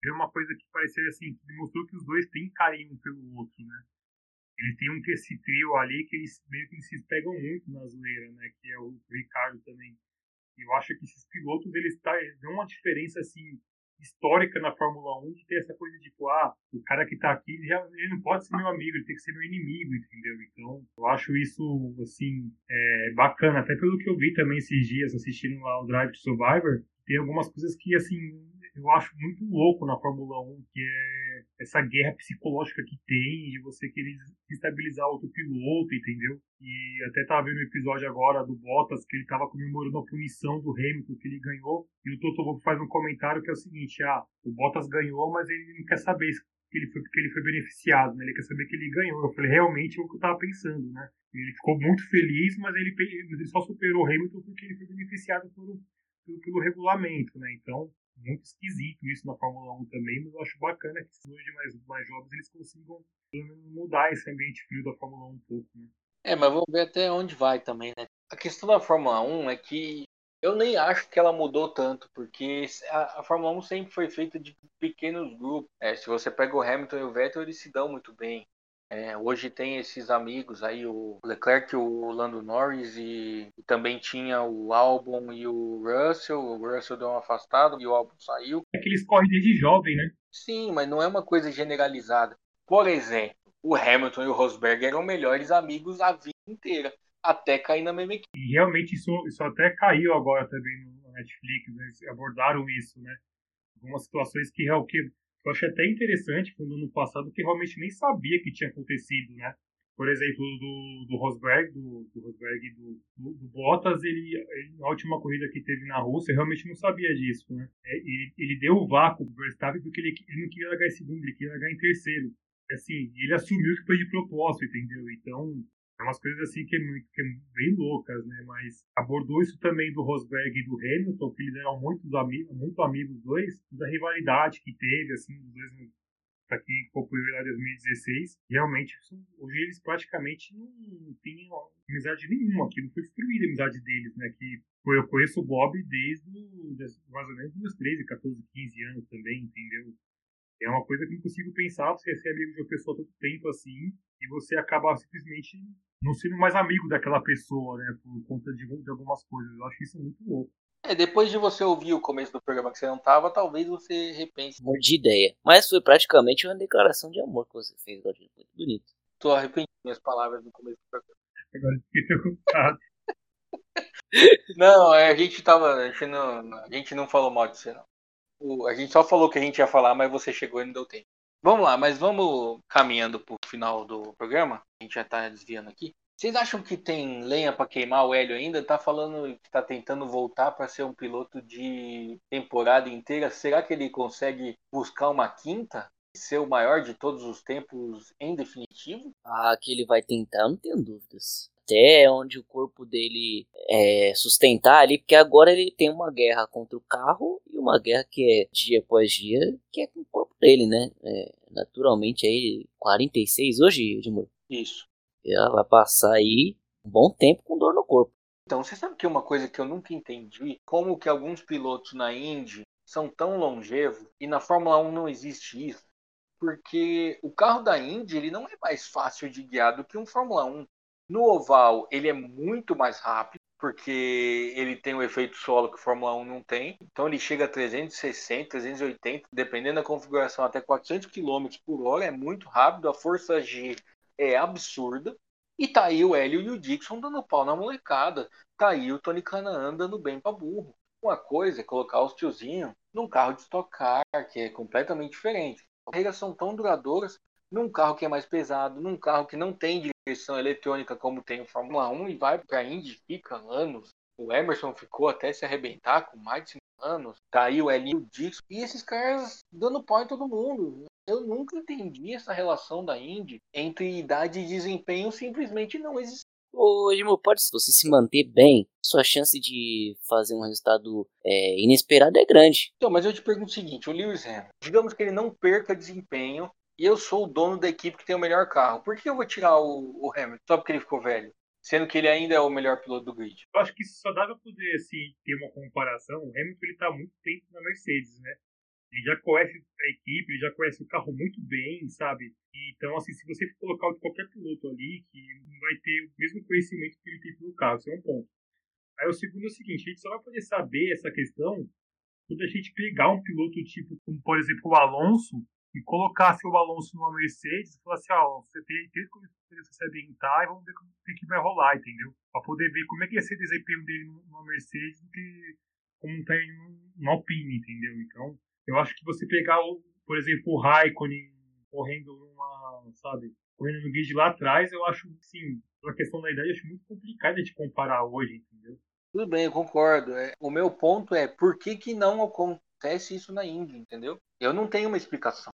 É uma coisa que parecia assim, que demonstrou que os dois têm carinho um pelo outro, né? Ele tem um esse trio ali que eles meio que se pegam muito na zoeira, né? Que é o Ricardo também. Eu acho que esses pilotos eles, tá, eles dão uma diferença assim histórica na Fórmula 1 de ter essa coisa de, tipo, ah, o cara que tá aqui, já, ele não pode ser meu amigo, ele tem que ser meu inimigo, entendeu? Então, eu acho isso, assim, é, bacana. Até pelo que eu vi também esses dias, assistindo lá o Drive to Survivor, tem algumas coisas que, assim, eu acho muito louco na Fórmula 1, que é essa guerra psicológica que tem de você querer estabilizar outro piloto, entendeu? E até tava vendo um episódio agora do Bottas que ele tava comemorando a punição do Hamilton que ele ganhou, e o Toto Wolff faz um comentário que é o seguinte: ah, o Bottas ganhou, mas ele não quer saber que ele foi porque ele foi beneficiado, né? Ele quer saber que ele ganhou. Eu falei, realmente é o que eu tava pensando, né? Ele ficou muito feliz, mas ele, ele só superou o Hamilton porque ele foi beneficiado por, pelo, pelo regulamento, né? Então, muito esquisito isso na Fórmula 1 também, mas eu acho bacana que hoje mais, mais jovens eles consigam mudar esse ambiente frio da Fórmula 1 um pouco, né? É, mas vamos ver até onde vai também, né? A questão da Fórmula 1 é que eu nem acho que ela mudou tanto, porque a, a Fórmula 1 sempre foi feita de pequenos grupos. É, se você pega o Hamilton e o Vettel, eles se dão muito bem. É, hoje tem esses amigos aí, o Leclerc, o Lando Norris e, e, também tinha o Albon e o Russell. O Russell deu um afastado e o Albon saiu. É que eles correm desde jovem, né? Sim, mas não é uma coisa generalizada. Por exemplo, o Hamilton e o Rosberg eram melhores amigos a vida inteira, até cair na mesma equipe. E realmente isso, isso até caiu agora também no Netflix, né? eles abordaram isso, né? Algumas situações que, que eu achei até interessante quando no passado que realmente nem sabia que tinha acontecido, né? Por exemplo, do, do Rosberg, do, do Rosberg do, do, do, Bottas, ele, ele, na última corrida que teve na Rússia, realmente não sabia disso, né? É, ele, ele deu o vácuo pro Verstappen porque ele, ele não queria largar em segundo, ele queria largar em terceiro. Assim, ele assumiu que foi de propósito, entendeu? Então, é umas coisas assim que é, muito, que é bem loucas, né? Mas abordou isso também do Rosberg e do Hamilton, que eles eram muito amigos, muito amigos dois, da rivalidade que teve, assim, dos dois para quem acompanhou lá em 2016, realmente hoje eles praticamente não têm amizade nenhuma, não foi destruída a amizade deles, né? Que eu conheço o Bob desde mais ou menos meus 13, 14, 15 anos também, entendeu? É uma coisa que não consigo pensar, você ser amigo de uma pessoa tanto tempo assim, e você acaba simplesmente não sendo mais amigo daquela pessoa, né? Por conta de, de algumas coisas. Eu acho isso muito louco. É, depois de você ouvir o começo do programa que você não tava, talvez você repense. Amor de ideia. Mas foi praticamente uma declaração de amor que você fez, Galdinho. Muito bonito. Tô arrependido das palavras do começo do programa. Agora fiquei preocupado. não, é, a gente tava. A gente não, a gente não falou mal de você, não. A gente só falou que a gente ia falar, mas você chegou e não deu tempo. Vamos lá, mas vamos caminhando pro final do programa. A gente já tá desviando aqui. Vocês acham que tem lenha para queimar o Hélio ainda? Tá falando que tá tentando voltar para ser um piloto de temporada inteira. Será que ele consegue buscar uma quinta? Ser o maior de todos os tempos em definitivo? Ah, que ele vai tentar, não tenho dúvidas até onde o corpo dele é, sustentar ali, porque agora ele tem uma guerra contra o carro e uma guerra que é dia após dia, que é com o corpo dele, né? É, naturalmente aí 46 hoje, Edmur. Isso. Ela vai passar aí um bom tempo com dor no corpo. Então, você sabe que uma coisa que eu nunca entendi, como que alguns pilotos na Indy são tão longevos e na Fórmula 1 não existe isso? Porque o carro da Indy ele não é mais fácil de guiar do que um Fórmula 1. No oval, ele é muito mais rápido, porque ele tem o efeito solo que o Fórmula 1 não tem. Então ele chega a 360, 380, dependendo da configuração, até 400 km por hora, é muito rápido. A força G é absurda. E tá aí o Hélio e o Dixon dando pau na molecada. Tá aí o Tony Canaan dando bem pra burro. Uma coisa é colocar os tiozinhos num carro de Stock Car, que é completamente diferente. As regras são tão duradouras num carro que é mais pesado, num carro que não tem direção eletrônica como tem o Fórmula 1 e vai para Indy, fica anos. O Emerson ficou até se arrebentar com mais de 5 anos. Tá aí o Elinho Dixon. E esses caras dando pau em todo mundo. Eu nunca entendi essa relação da Indy entre idade e desempenho simplesmente não existe. Ô, Edmo, pode se você se manter bem, sua chance de fazer um resultado é, inesperado é grande. Então, mas eu te pergunto o seguinte, o Lewis Hamilton, digamos que ele não perca desempenho e eu sou o dono da equipe que tem o melhor carro. Por que eu vou tirar o, o Hamilton só porque ele ficou velho? Sendo que ele ainda é o melhor piloto do grid. Eu acho que só dá pra poder assim, ter uma comparação. O Hamilton ele tá há muito tempo na Mercedes, né? Ele já conhece a equipe, ele já conhece o carro muito bem, sabe? Então, assim, se você colocar qualquer piloto ali, que não vai ter o mesmo conhecimento que ele tem pelo carro, isso é um ponto. Aí o segundo é o seguinte, a gente só vai poder saber essa questão quando a gente pegar um piloto tipo, como por exemplo o Alonso, e colocasse o Alonso numa Mercedes e falasse, ó, você tem três coisas para se e vamos ver o que, que vai rolar, entendeu? Para poder ver como é que ia ser o desempenho dele numa Mercedes do que como tá em uma Alpine, entendeu? Então, eu acho que você pegar, o, por exemplo, o Raikkonen correndo numa, sabe, correndo no grid lá atrás, eu acho, sim, pela questão da idade, eu acho muito complicado de comparar hoje, entendeu? Tudo bem, eu concordo. É, o meu ponto é por que, que não acontece isso na Indy, entendeu? Eu não tenho uma explicação.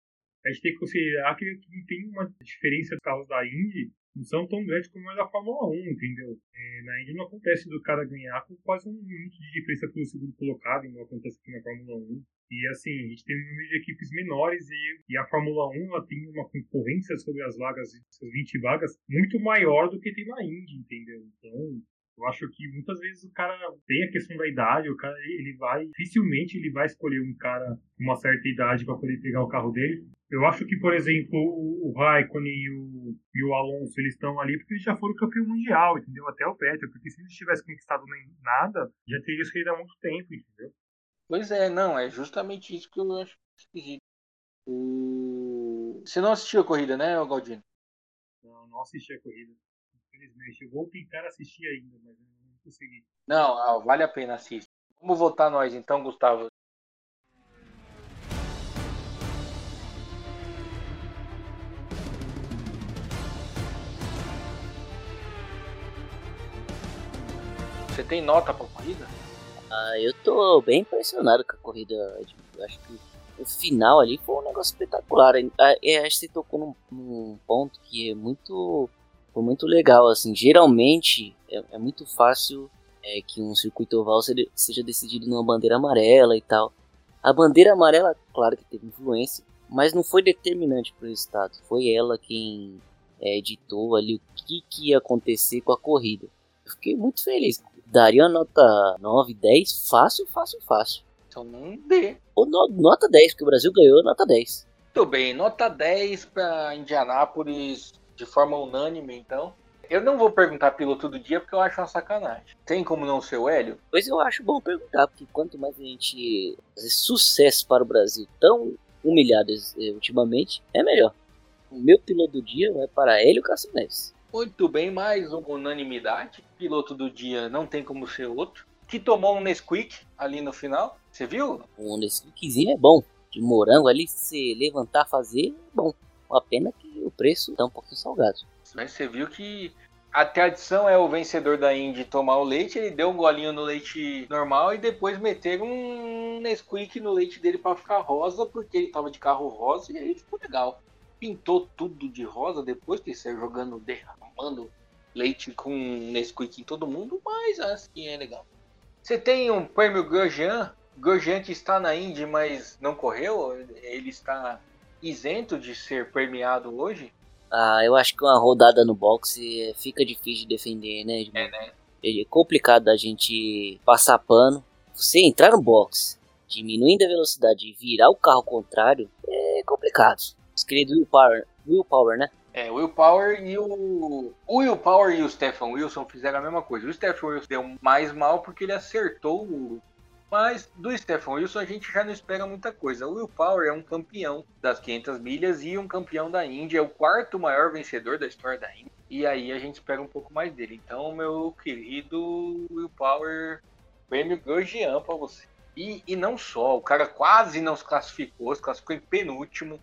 A gente tem que considerar que não tem uma diferença dos carros da Indy não são tão grandes como a da Fórmula 1, entendeu? É, na Indy não acontece do cara ganhar com quase um minuto de diferença pelo segundo colocado, igual acontece aqui na Fórmula 1. E assim, a gente tem um número de equipes menores e, e a Fórmula 1 ela tem uma concorrência sobre as vagas, essas 20 vagas, muito maior do que tem na Indy, entendeu? Então, eu acho que muitas vezes o cara tem a questão da idade, o cara ele vai, dificilmente ele vai escolher um cara com uma certa idade para poder pegar o carro dele. Eu acho que, por exemplo, o, Raikkonen e o, e o Alonso, eles estão ali porque eles já foram campeão mundial, entendeu? Até o Vettel, porque se eles tivessem conquistado nem nada, já teria saído há muito tempo, entendeu? Pois é, não, é justamente isso que eu acho esquisito. O... Você não assistiu a corrida, né, Galdino? Não, não assisti a corrida infelizmente. Eu vou tentar assistir ainda, mas eu não consegui. Não, ah, vale a pena assistir. Vamos votar nós então, Gustavo. Você tem nota pra corrida? Ah, eu tô bem impressionado com a corrida. Eu acho que o final ali foi um negócio espetacular. Ah, acho que você tocou num, num ponto que é muito foi muito legal, assim, geralmente é, é muito fácil é, que um circuito oval seja decidido numa bandeira amarela e tal. A bandeira amarela, claro que teve influência, mas não foi determinante para o resultado. Foi ela quem é, editou ali o que, que ia acontecer com a corrida. Eu fiquei muito feliz. Daria nota 9, 10, fácil, fácil, fácil. Então não dê. Ou no, nota 10, porque o Brasil ganhou nota 10. Muito bem, nota 10 para Indianápolis de forma unânime, então. Eu não vou perguntar piloto do dia porque eu acho uma sacanagem. Tem como não ser o Hélio? Pois eu acho bom perguntar, porque quanto mais a gente fazer sucesso para o Brasil tão humilhado eh, ultimamente, é melhor. O meu piloto do dia vai para Hélio Cassinés. Muito bem, mais uma unanimidade. Piloto do dia não tem como ser outro. Que tomou um Nesquik ali no final. Você viu? Um Nesquikzinho é bom. De morango ali, se levantar, fazer, é bom. Uma pena que o preço tá um pouquinho salgado. Mas você viu que a tradição é o vencedor da Indy tomar o leite, ele deu um golinho no leite normal e depois meter um Nesquik no leite dele para ficar rosa, porque ele tava de carro rosa e aí ficou legal. Pintou tudo de rosa depois que saiu jogando, derramando leite com Nesquik em todo mundo, mas assim é legal. Você tem um prêmio Grosjean, Grosjean que está na Indy, mas não correu, ele está isento de ser premiado hoje? Ah, eu acho que uma rodada no boxe fica difícil de defender, né? É, né? É complicado a gente passar pano. Você entrar no boxe, diminuindo a velocidade e virar o carro contrário, é complicado. Os queridos Will Power, Will Power, né? É, o Will Power e o... o Will Power e o Stephen Wilson fizeram a mesma coisa. O Stephen Wilson deu mais mal porque ele acertou o mas do Stephen Wilson a gente já não espera muita coisa. O Will Power é um campeão das 500 milhas e um campeão da Indy, é o quarto maior vencedor da história da Indy. E aí a gente espera um pouco mais dele. Então, meu querido Will Power, prêmio Grosjean pra você. E, e não só, o cara quase não se classificou, se classificou em penúltimo.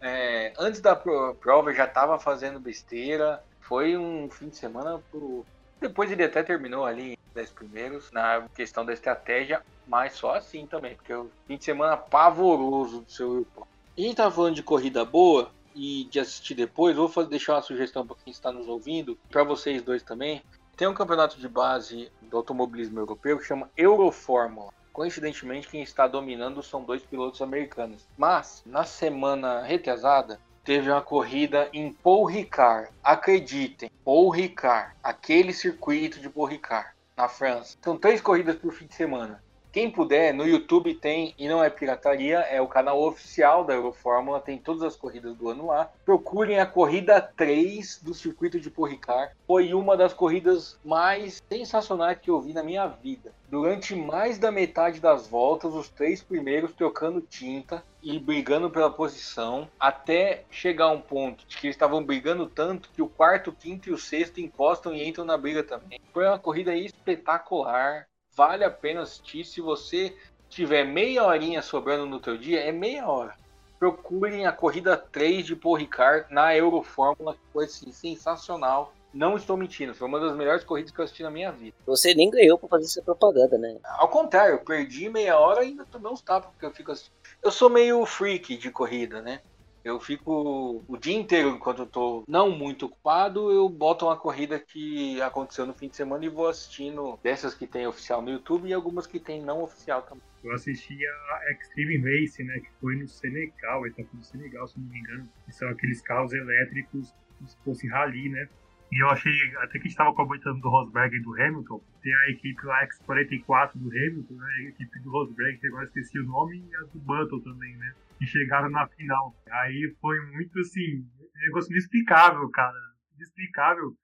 É, antes da pro- prova já tava fazendo besteira. Foi um fim de semana pro. Depois ele até terminou ali 10 primeiros na questão da estratégia, mas só assim também, porque o fim de semana pavoroso do seu Wilpon. A gente tava falando de corrida boa e de assistir depois, vou fazer, deixar uma sugestão para quem está nos ouvindo, para vocês dois também. Tem um campeonato de base do automobilismo europeu que chama Eurofórmula. Coincidentemente, quem está dominando são dois pilotos americanos. Mas, na semana retrasada, teve uma corrida em Paul Ricard. Acreditem, Paul Ricard, aquele circuito de Paul Ricard, na França. São três corridas por fim de semana. Quem puder, no YouTube tem, e não é pirataria, é o canal oficial da Eurofórmula, tem todas as corridas do ano lá. Procurem a corrida 3 do circuito de Paul Ricard. Foi uma das corridas mais sensacionais que eu vi na minha vida. Durante mais da metade das voltas, os três primeiros trocando tinta e brigando pela posição, até chegar a um ponto de que eles estavam brigando tanto que o quarto, quinto e o sexto encostam e entram na briga também. Foi uma corrida espetacular vale a pena assistir. Se você tiver meia horinha sobrando no teu dia, é meia hora. Procurem a corrida 3 de Paul Ricard na Eurofórmula, que foi assim, sensacional. Não estou mentindo, foi uma das melhores corridas que eu assisti na minha vida. Você nem ganhou pra fazer essa propaganda, né? Ao contrário, eu perdi meia hora e ainda tomei uns tapas, porque eu fico assim. Eu sou meio freak de corrida, né? Eu fico o dia inteiro, enquanto eu tô não muito ocupado, eu boto uma corrida que aconteceu no fim de semana e vou assistindo dessas que tem oficial no YouTube e algumas que tem não oficial também. Eu assisti a Extreme Race, né? Que foi no Senegal, etapa do Senegal, se não me engano. Que são aqueles carros elétricos, como se fosse rally, né? E eu achei, até que a gente estava comentando do Rosberg e do Hamilton, tem a equipe lá X44 do Hamilton, né? A equipe do Rosberg, que agora esqueci o nome, e a do Button também, né? Que chegaram na final. Aí foi muito assim, negócio inexplicável, cara. Inexplicável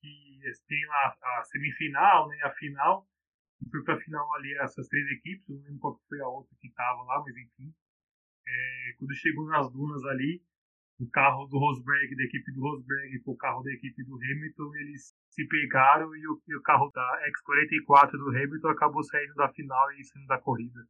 que tem lá a semifinal, né? A final. E foi pra final ali essas três equipes, não lembro qual foi a outra que tava lá, mas enfim. É, quando chegou nas dunas ali, o carro do Rosberg, da equipe do Rosberg, com o carro da equipe do Hamilton, eles se pegaram e o, e o carro da X44 do Hamilton acabou saindo da final e saindo da corrida.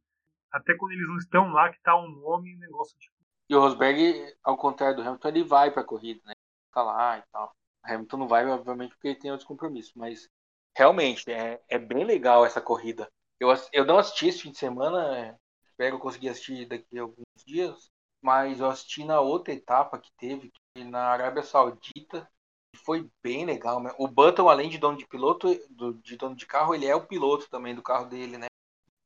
Até quando eles não estão lá, que tá um nome um negócio tipo. E o Rosberg, ao contrário do Hamilton, ele vai pra corrida, né? Fica lá e tal. O Hamilton não vai, obviamente, porque ele tem outros compromissos, mas realmente é, é bem legal essa corrida. Eu, eu não assisti esse fim de semana, é, espero conseguir assistir daqui a alguns dias, mas eu assisti na outra etapa que teve, que na Arábia Saudita, foi bem legal. Né? O Button, além de dono de piloto, do, de dono de carro, ele é o piloto também do carro dele, né?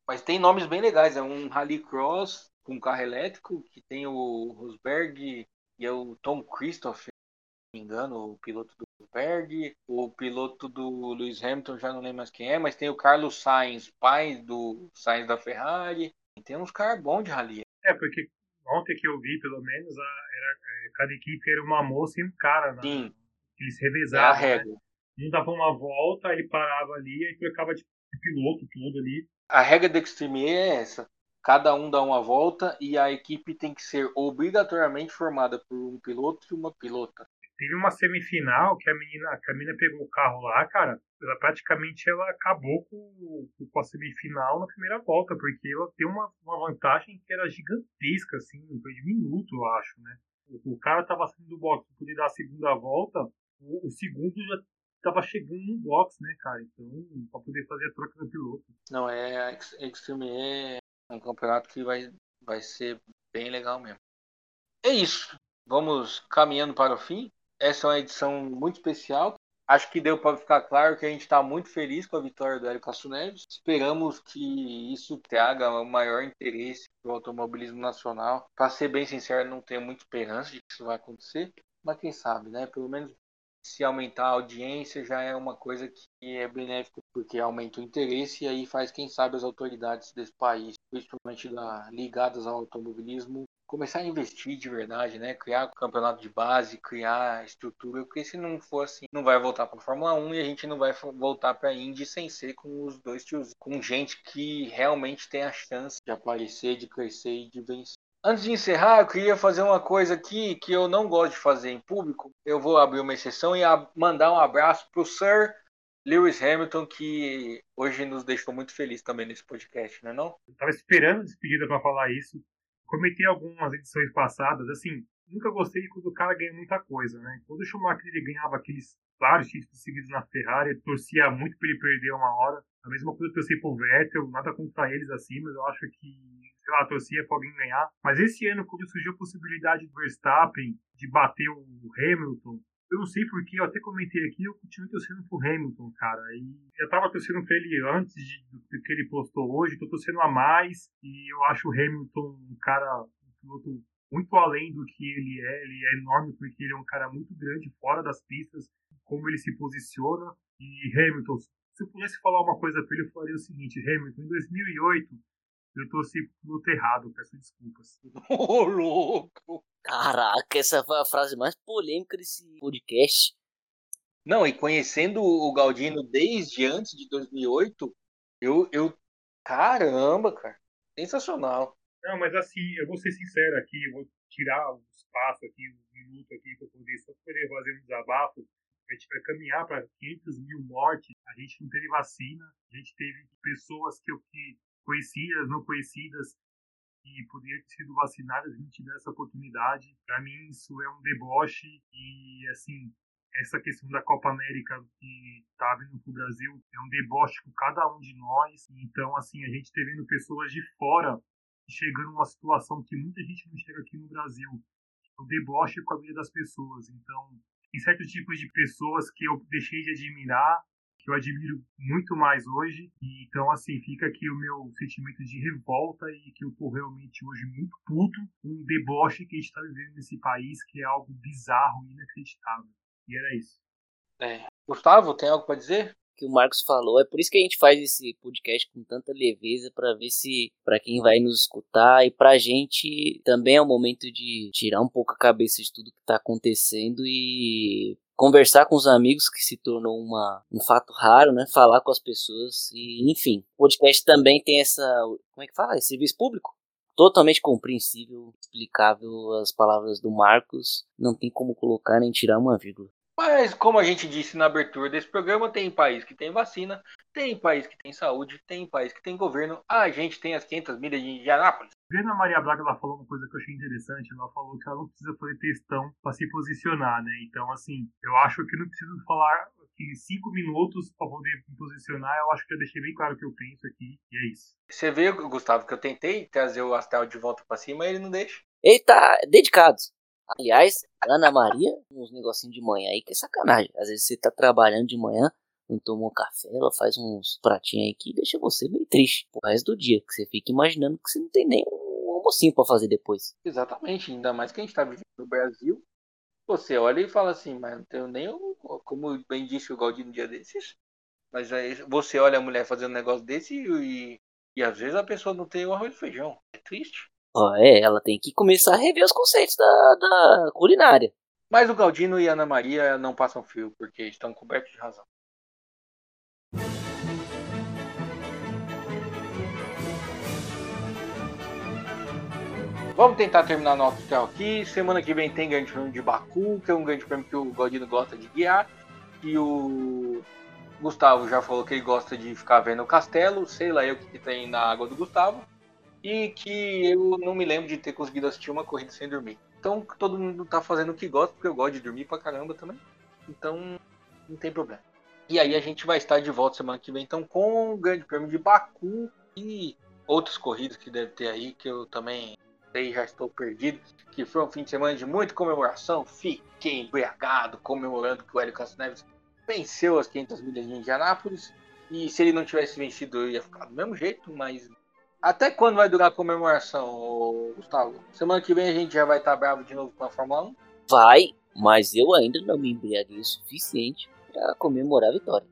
Mas tem nomes bem legais, é um Rallycross com carro elétrico, que tem o Rosberg e é o Tom Christopher, se não me engano, o piloto do Rosberg, o piloto do Lewis Hamilton, já não lembro mais quem é, mas tem o Carlos Sainz, pai do Sainz da Ferrari, e tem uns caras bons de rally. É, porque ontem que eu vi, pelo menos, a, era, é, cada equipe era uma moça e um cara. Na, Sim. Eles É a revezavam. né? Um dava uma volta, ele parava ali, aí trocava de, de piloto, tudo ali. A regra do Extreme é essa. Cada um dá uma volta e a equipe tem que ser obrigatoriamente formada por um piloto e uma pilota. Teve uma semifinal que a menina, que a menina pegou o carro lá, cara. Ela praticamente ela acabou com, com a semifinal na primeira volta, porque ela tem uma, uma vantagem que era gigantesca, assim, foi de minuto, eu acho, né? O, o cara tava saindo do box poder dar a segunda volta, o, o segundo já tava chegando no box, né, cara? Então, para poder fazer a troca do piloto. Não, é Ex- Extreme é um campeonato que vai, vai ser bem legal mesmo. É isso. Vamos caminhando para o fim. Essa é uma edição muito especial. Acho que deu para ficar claro que a gente está muito feliz com a vitória do Hélio Castro Neves. Esperamos que isso traga um maior interesse para o automobilismo nacional. Para ser bem sincero, não tenho muita esperança de que isso vai acontecer, mas quem sabe, né? Pelo menos se aumentar a audiência já é uma coisa que é benéfica porque aumenta o interesse e aí faz, quem sabe, as autoridades desse país, principalmente da, ligadas ao automobilismo, começar a investir de verdade, né? Criar campeonato de base, criar estrutura, porque se não for assim, não vai voltar para a Fórmula 1 e a gente não vai voltar para a Indy sem ser com os dois tios, com gente que realmente tem a chance de aparecer, de crescer e de vencer. Antes de encerrar, eu queria fazer uma coisa aqui que eu não gosto de fazer em público. Eu vou abrir uma exceção e mandar um abraço pro Sir Lewis Hamilton, que hoje nos deixou muito feliz também nesse podcast, não é não? Eu tava esperando a despedida para falar isso. Comentei algumas edições passadas, assim, nunca gostei quando o cara ganha muita coisa, né? Quando o Schumacher ele ganhava aqueles vários títulos seguidos na Ferrari, torcia muito para ele perder uma hora. A mesma coisa eu torci pro Vettel, nada contra eles assim, mas eu acho que, sei lá, torcia pra alguém ganhar. Mas esse ano, quando surgiu a possibilidade do Verstappen de bater o Hamilton, eu não sei porque, eu até comentei aqui, eu continuo torcendo pro Hamilton, cara. E eu tava torcendo pra ele antes de, do que ele postou hoje, tô torcendo a mais. E eu acho o Hamilton um cara, um piloto muito além do que ele é. Ele é enorme porque ele é um cara muito grande fora das pistas, como ele se posiciona. E Hamilton, se eu pudesse falar uma coisa pra ele, eu faria o seguinte: Hamilton, em 2008, eu torci pro errado, peço desculpas. Ô, louco! Caraca, essa foi a frase mais polêmica desse podcast. Não, e conhecendo o Galdino desde antes de 2008, eu, eu. Caramba, cara. Sensacional. Não, mas assim, eu vou ser sincero aqui, eu vou tirar um espaço aqui, um minuto aqui para poder só poder fazer um desabafo. A gente vai caminhar para 500 mil mortes. A gente não teve vacina, a gente teve pessoas que, que conhecidas, não conhecidas, que poderiam ter sido vacinadas e não tiver essa oportunidade. Para mim, isso é um deboche e, assim, essa questão da Copa América que está vindo para o Brasil é um deboche com cada um de nós. Então, assim, a gente está vendo pessoas de fora chegando numa situação que muita gente não chega aqui no Brasil. O deboche com a vida das pessoas. Então, tem certos tipos de pessoas que eu deixei de admirar que eu admiro muito mais hoje. E, então, assim, fica aqui o meu sentimento de revolta e que eu tô realmente hoje muito puto com um deboche que a gente tá vivendo nesse país, que é algo bizarro e inacreditável. E era isso. É. Gustavo, tem algo para dizer? que o Marcos falou. É por isso que a gente faz esse podcast com tanta leveza para ver se para quem vai nos escutar e pra gente também é o momento de tirar um pouco a cabeça de tudo que tá acontecendo e conversar com os amigos que se tornou uma, um fato raro, né? Falar com as pessoas e, enfim, o podcast também tem essa, como é que fala? Esse serviço público. Totalmente compreensível, explicável as palavras do Marcos, não tem como colocar nem tirar uma vírgula. Mas, como a gente disse na abertura desse programa, tem país que tem vacina, tem país que tem saúde, tem país que tem governo. A gente tem as 500 milhas de Indianápolis. Vendo a Maria Braga, ela falou uma coisa que eu achei interessante. Ela falou que ela não precisa fazer textão para se posicionar, né? Então, assim, eu acho que eu não preciso falar aqui cinco minutos para poder me posicionar. Eu acho que eu deixei bem claro o que eu penso aqui. E é isso. Você vê, Gustavo, que eu tentei trazer o Astel de volta para cima e ele não deixa. Ele tá dedicado. Aliás, Ana Maria, uns negocinhos de manhã aí que é sacanagem. Às vezes você tá trabalhando de manhã, não tomou café, ela faz uns pratinhos aí que deixa você meio triste pro resto do dia. Que você fica imaginando que você não tem nem um almocinho pra fazer depois. Exatamente, ainda mais que a gente tá vivendo no Brasil. Você olha e fala assim, mas não tenho nem como bem disse o Galdino um dia desses. Mas aí você olha a mulher fazendo um negócio desse e, e às vezes a pessoa não tem o arroz e feijão. É triste. Ó, é, ela tem que começar a rever os conceitos da, da culinária. Mas o Galdino e a Ana Maria não passam fio, porque estão cobertos de razão. Vamos tentar terminar nosso hotel aqui. Semana que vem tem Grande Prêmio de Baku, que é um grande prêmio que o Galdino gosta de guiar. E o Gustavo já falou que ele gosta de ficar vendo o castelo. Sei lá eu o que tem na água do Gustavo e que eu não me lembro de ter conseguido assistir uma corrida sem dormir. Então todo mundo tá fazendo o que gosta, porque eu gosto de dormir pra caramba também. Então não tem problema. E aí a gente vai estar de volta semana que vem então com o Grande Prêmio de Baku e outras corridas que deve ter aí que eu também sei, já estou perdido. Que foi um fim de semana de muita comemoração. Fiquei embriagado comemorando que o Hélio Castro Neves venceu as 500 milhas de Indianápolis. E se ele não tivesse vencido, eu ia ficar do mesmo jeito, mas até quando vai durar a comemoração, Gustavo? Semana que vem a gente já vai estar bravo de novo com a Fórmula 1? Vai, mas eu ainda não me embriaguei o suficiente para comemorar a vitória.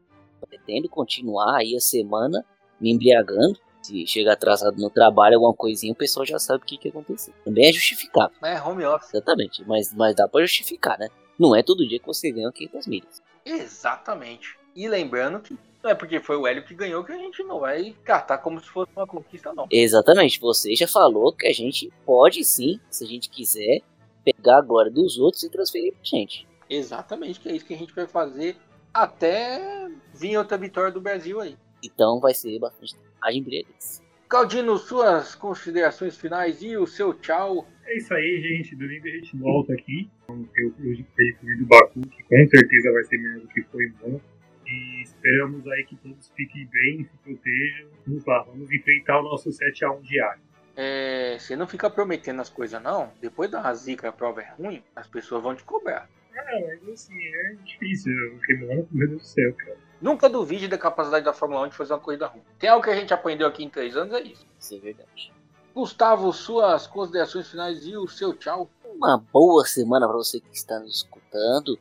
Pretendo continuar aí a semana me embriagando. Se chega atrasado no trabalho, alguma coisinha, o pessoal já sabe o que, que aconteceu. Também é justificável. É home office. Exatamente, mas, mas dá para justificar, né? Não é todo dia que você ganha 500 milhas. Exatamente. E lembrando que não é porque foi o Hélio que ganhou que a gente não vai catar como se fosse uma conquista, não. Exatamente. Você já falou que a gente pode sim, se a gente quiser, pegar a glória dos outros e transferir pra gente. Exatamente, que é isso que a gente vai fazer até vir outra vitória do Brasil aí. Então vai ser bastante embriaguez. Claudino, suas considerações finais e o seu tchau. É isso aí, gente. Domingo a gente volta aqui. Vamos ter o pay do Baku, que com certeza vai ser melhor do que foi bom. E esperamos aí que todos fiquem bem, se protejam. Vamos lá, vamos enfrentar o nosso 7x1 diário. É, você não fica prometendo as coisas, não. Depois da zica a prova é ruim, as pessoas vão te cobrar. Ah, mas assim, é difícil. Porque, mano, meu Deus do céu, cara. Nunca duvide da capacidade da Fórmula 1 de fazer uma corrida ruim. Tem algo que a gente aprendeu aqui em três anos, é isso. Isso é verdade. Gustavo, suas considerações finais e o seu tchau. Uma boa semana para você que está nos escutando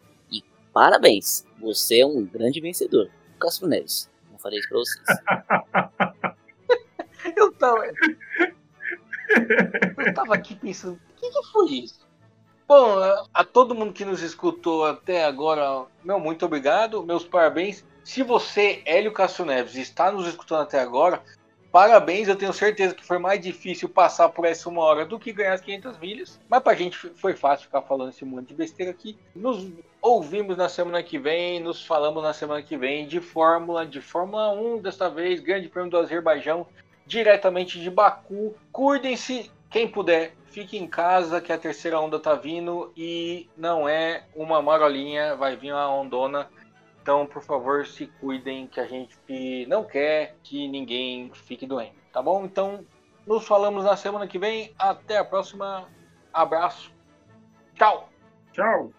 parabéns, você é um grande vencedor. Castro Neves, não falei isso para vocês. eu tava. Eu tava aqui pensando, o que, que foi isso? Bom, a todo mundo que nos escutou até agora, meu muito obrigado, meus parabéns. Se você, Hélio Castro Neves, está nos escutando até agora, parabéns. Eu tenho certeza que foi mais difícil passar por essa uma hora do que ganhar as 500 milhas. Mas pra gente foi fácil ficar falando esse monte de besteira aqui. Nos ouvimos na semana que vem, nos falamos na semana que vem de Fórmula, de Fórmula 1 desta vez, Grande Prêmio do Azerbaijão, diretamente de Baku. Cuidem-se, quem puder, fique em casa que a terceira onda tá vindo e não é uma marolinha, vai vir uma ondona. Então, por favor, se cuidem que a gente não quer que ninguém fique doente, tá bom? Então, nos falamos na semana que vem. Até a próxima. Abraço. Tchau. Tchau.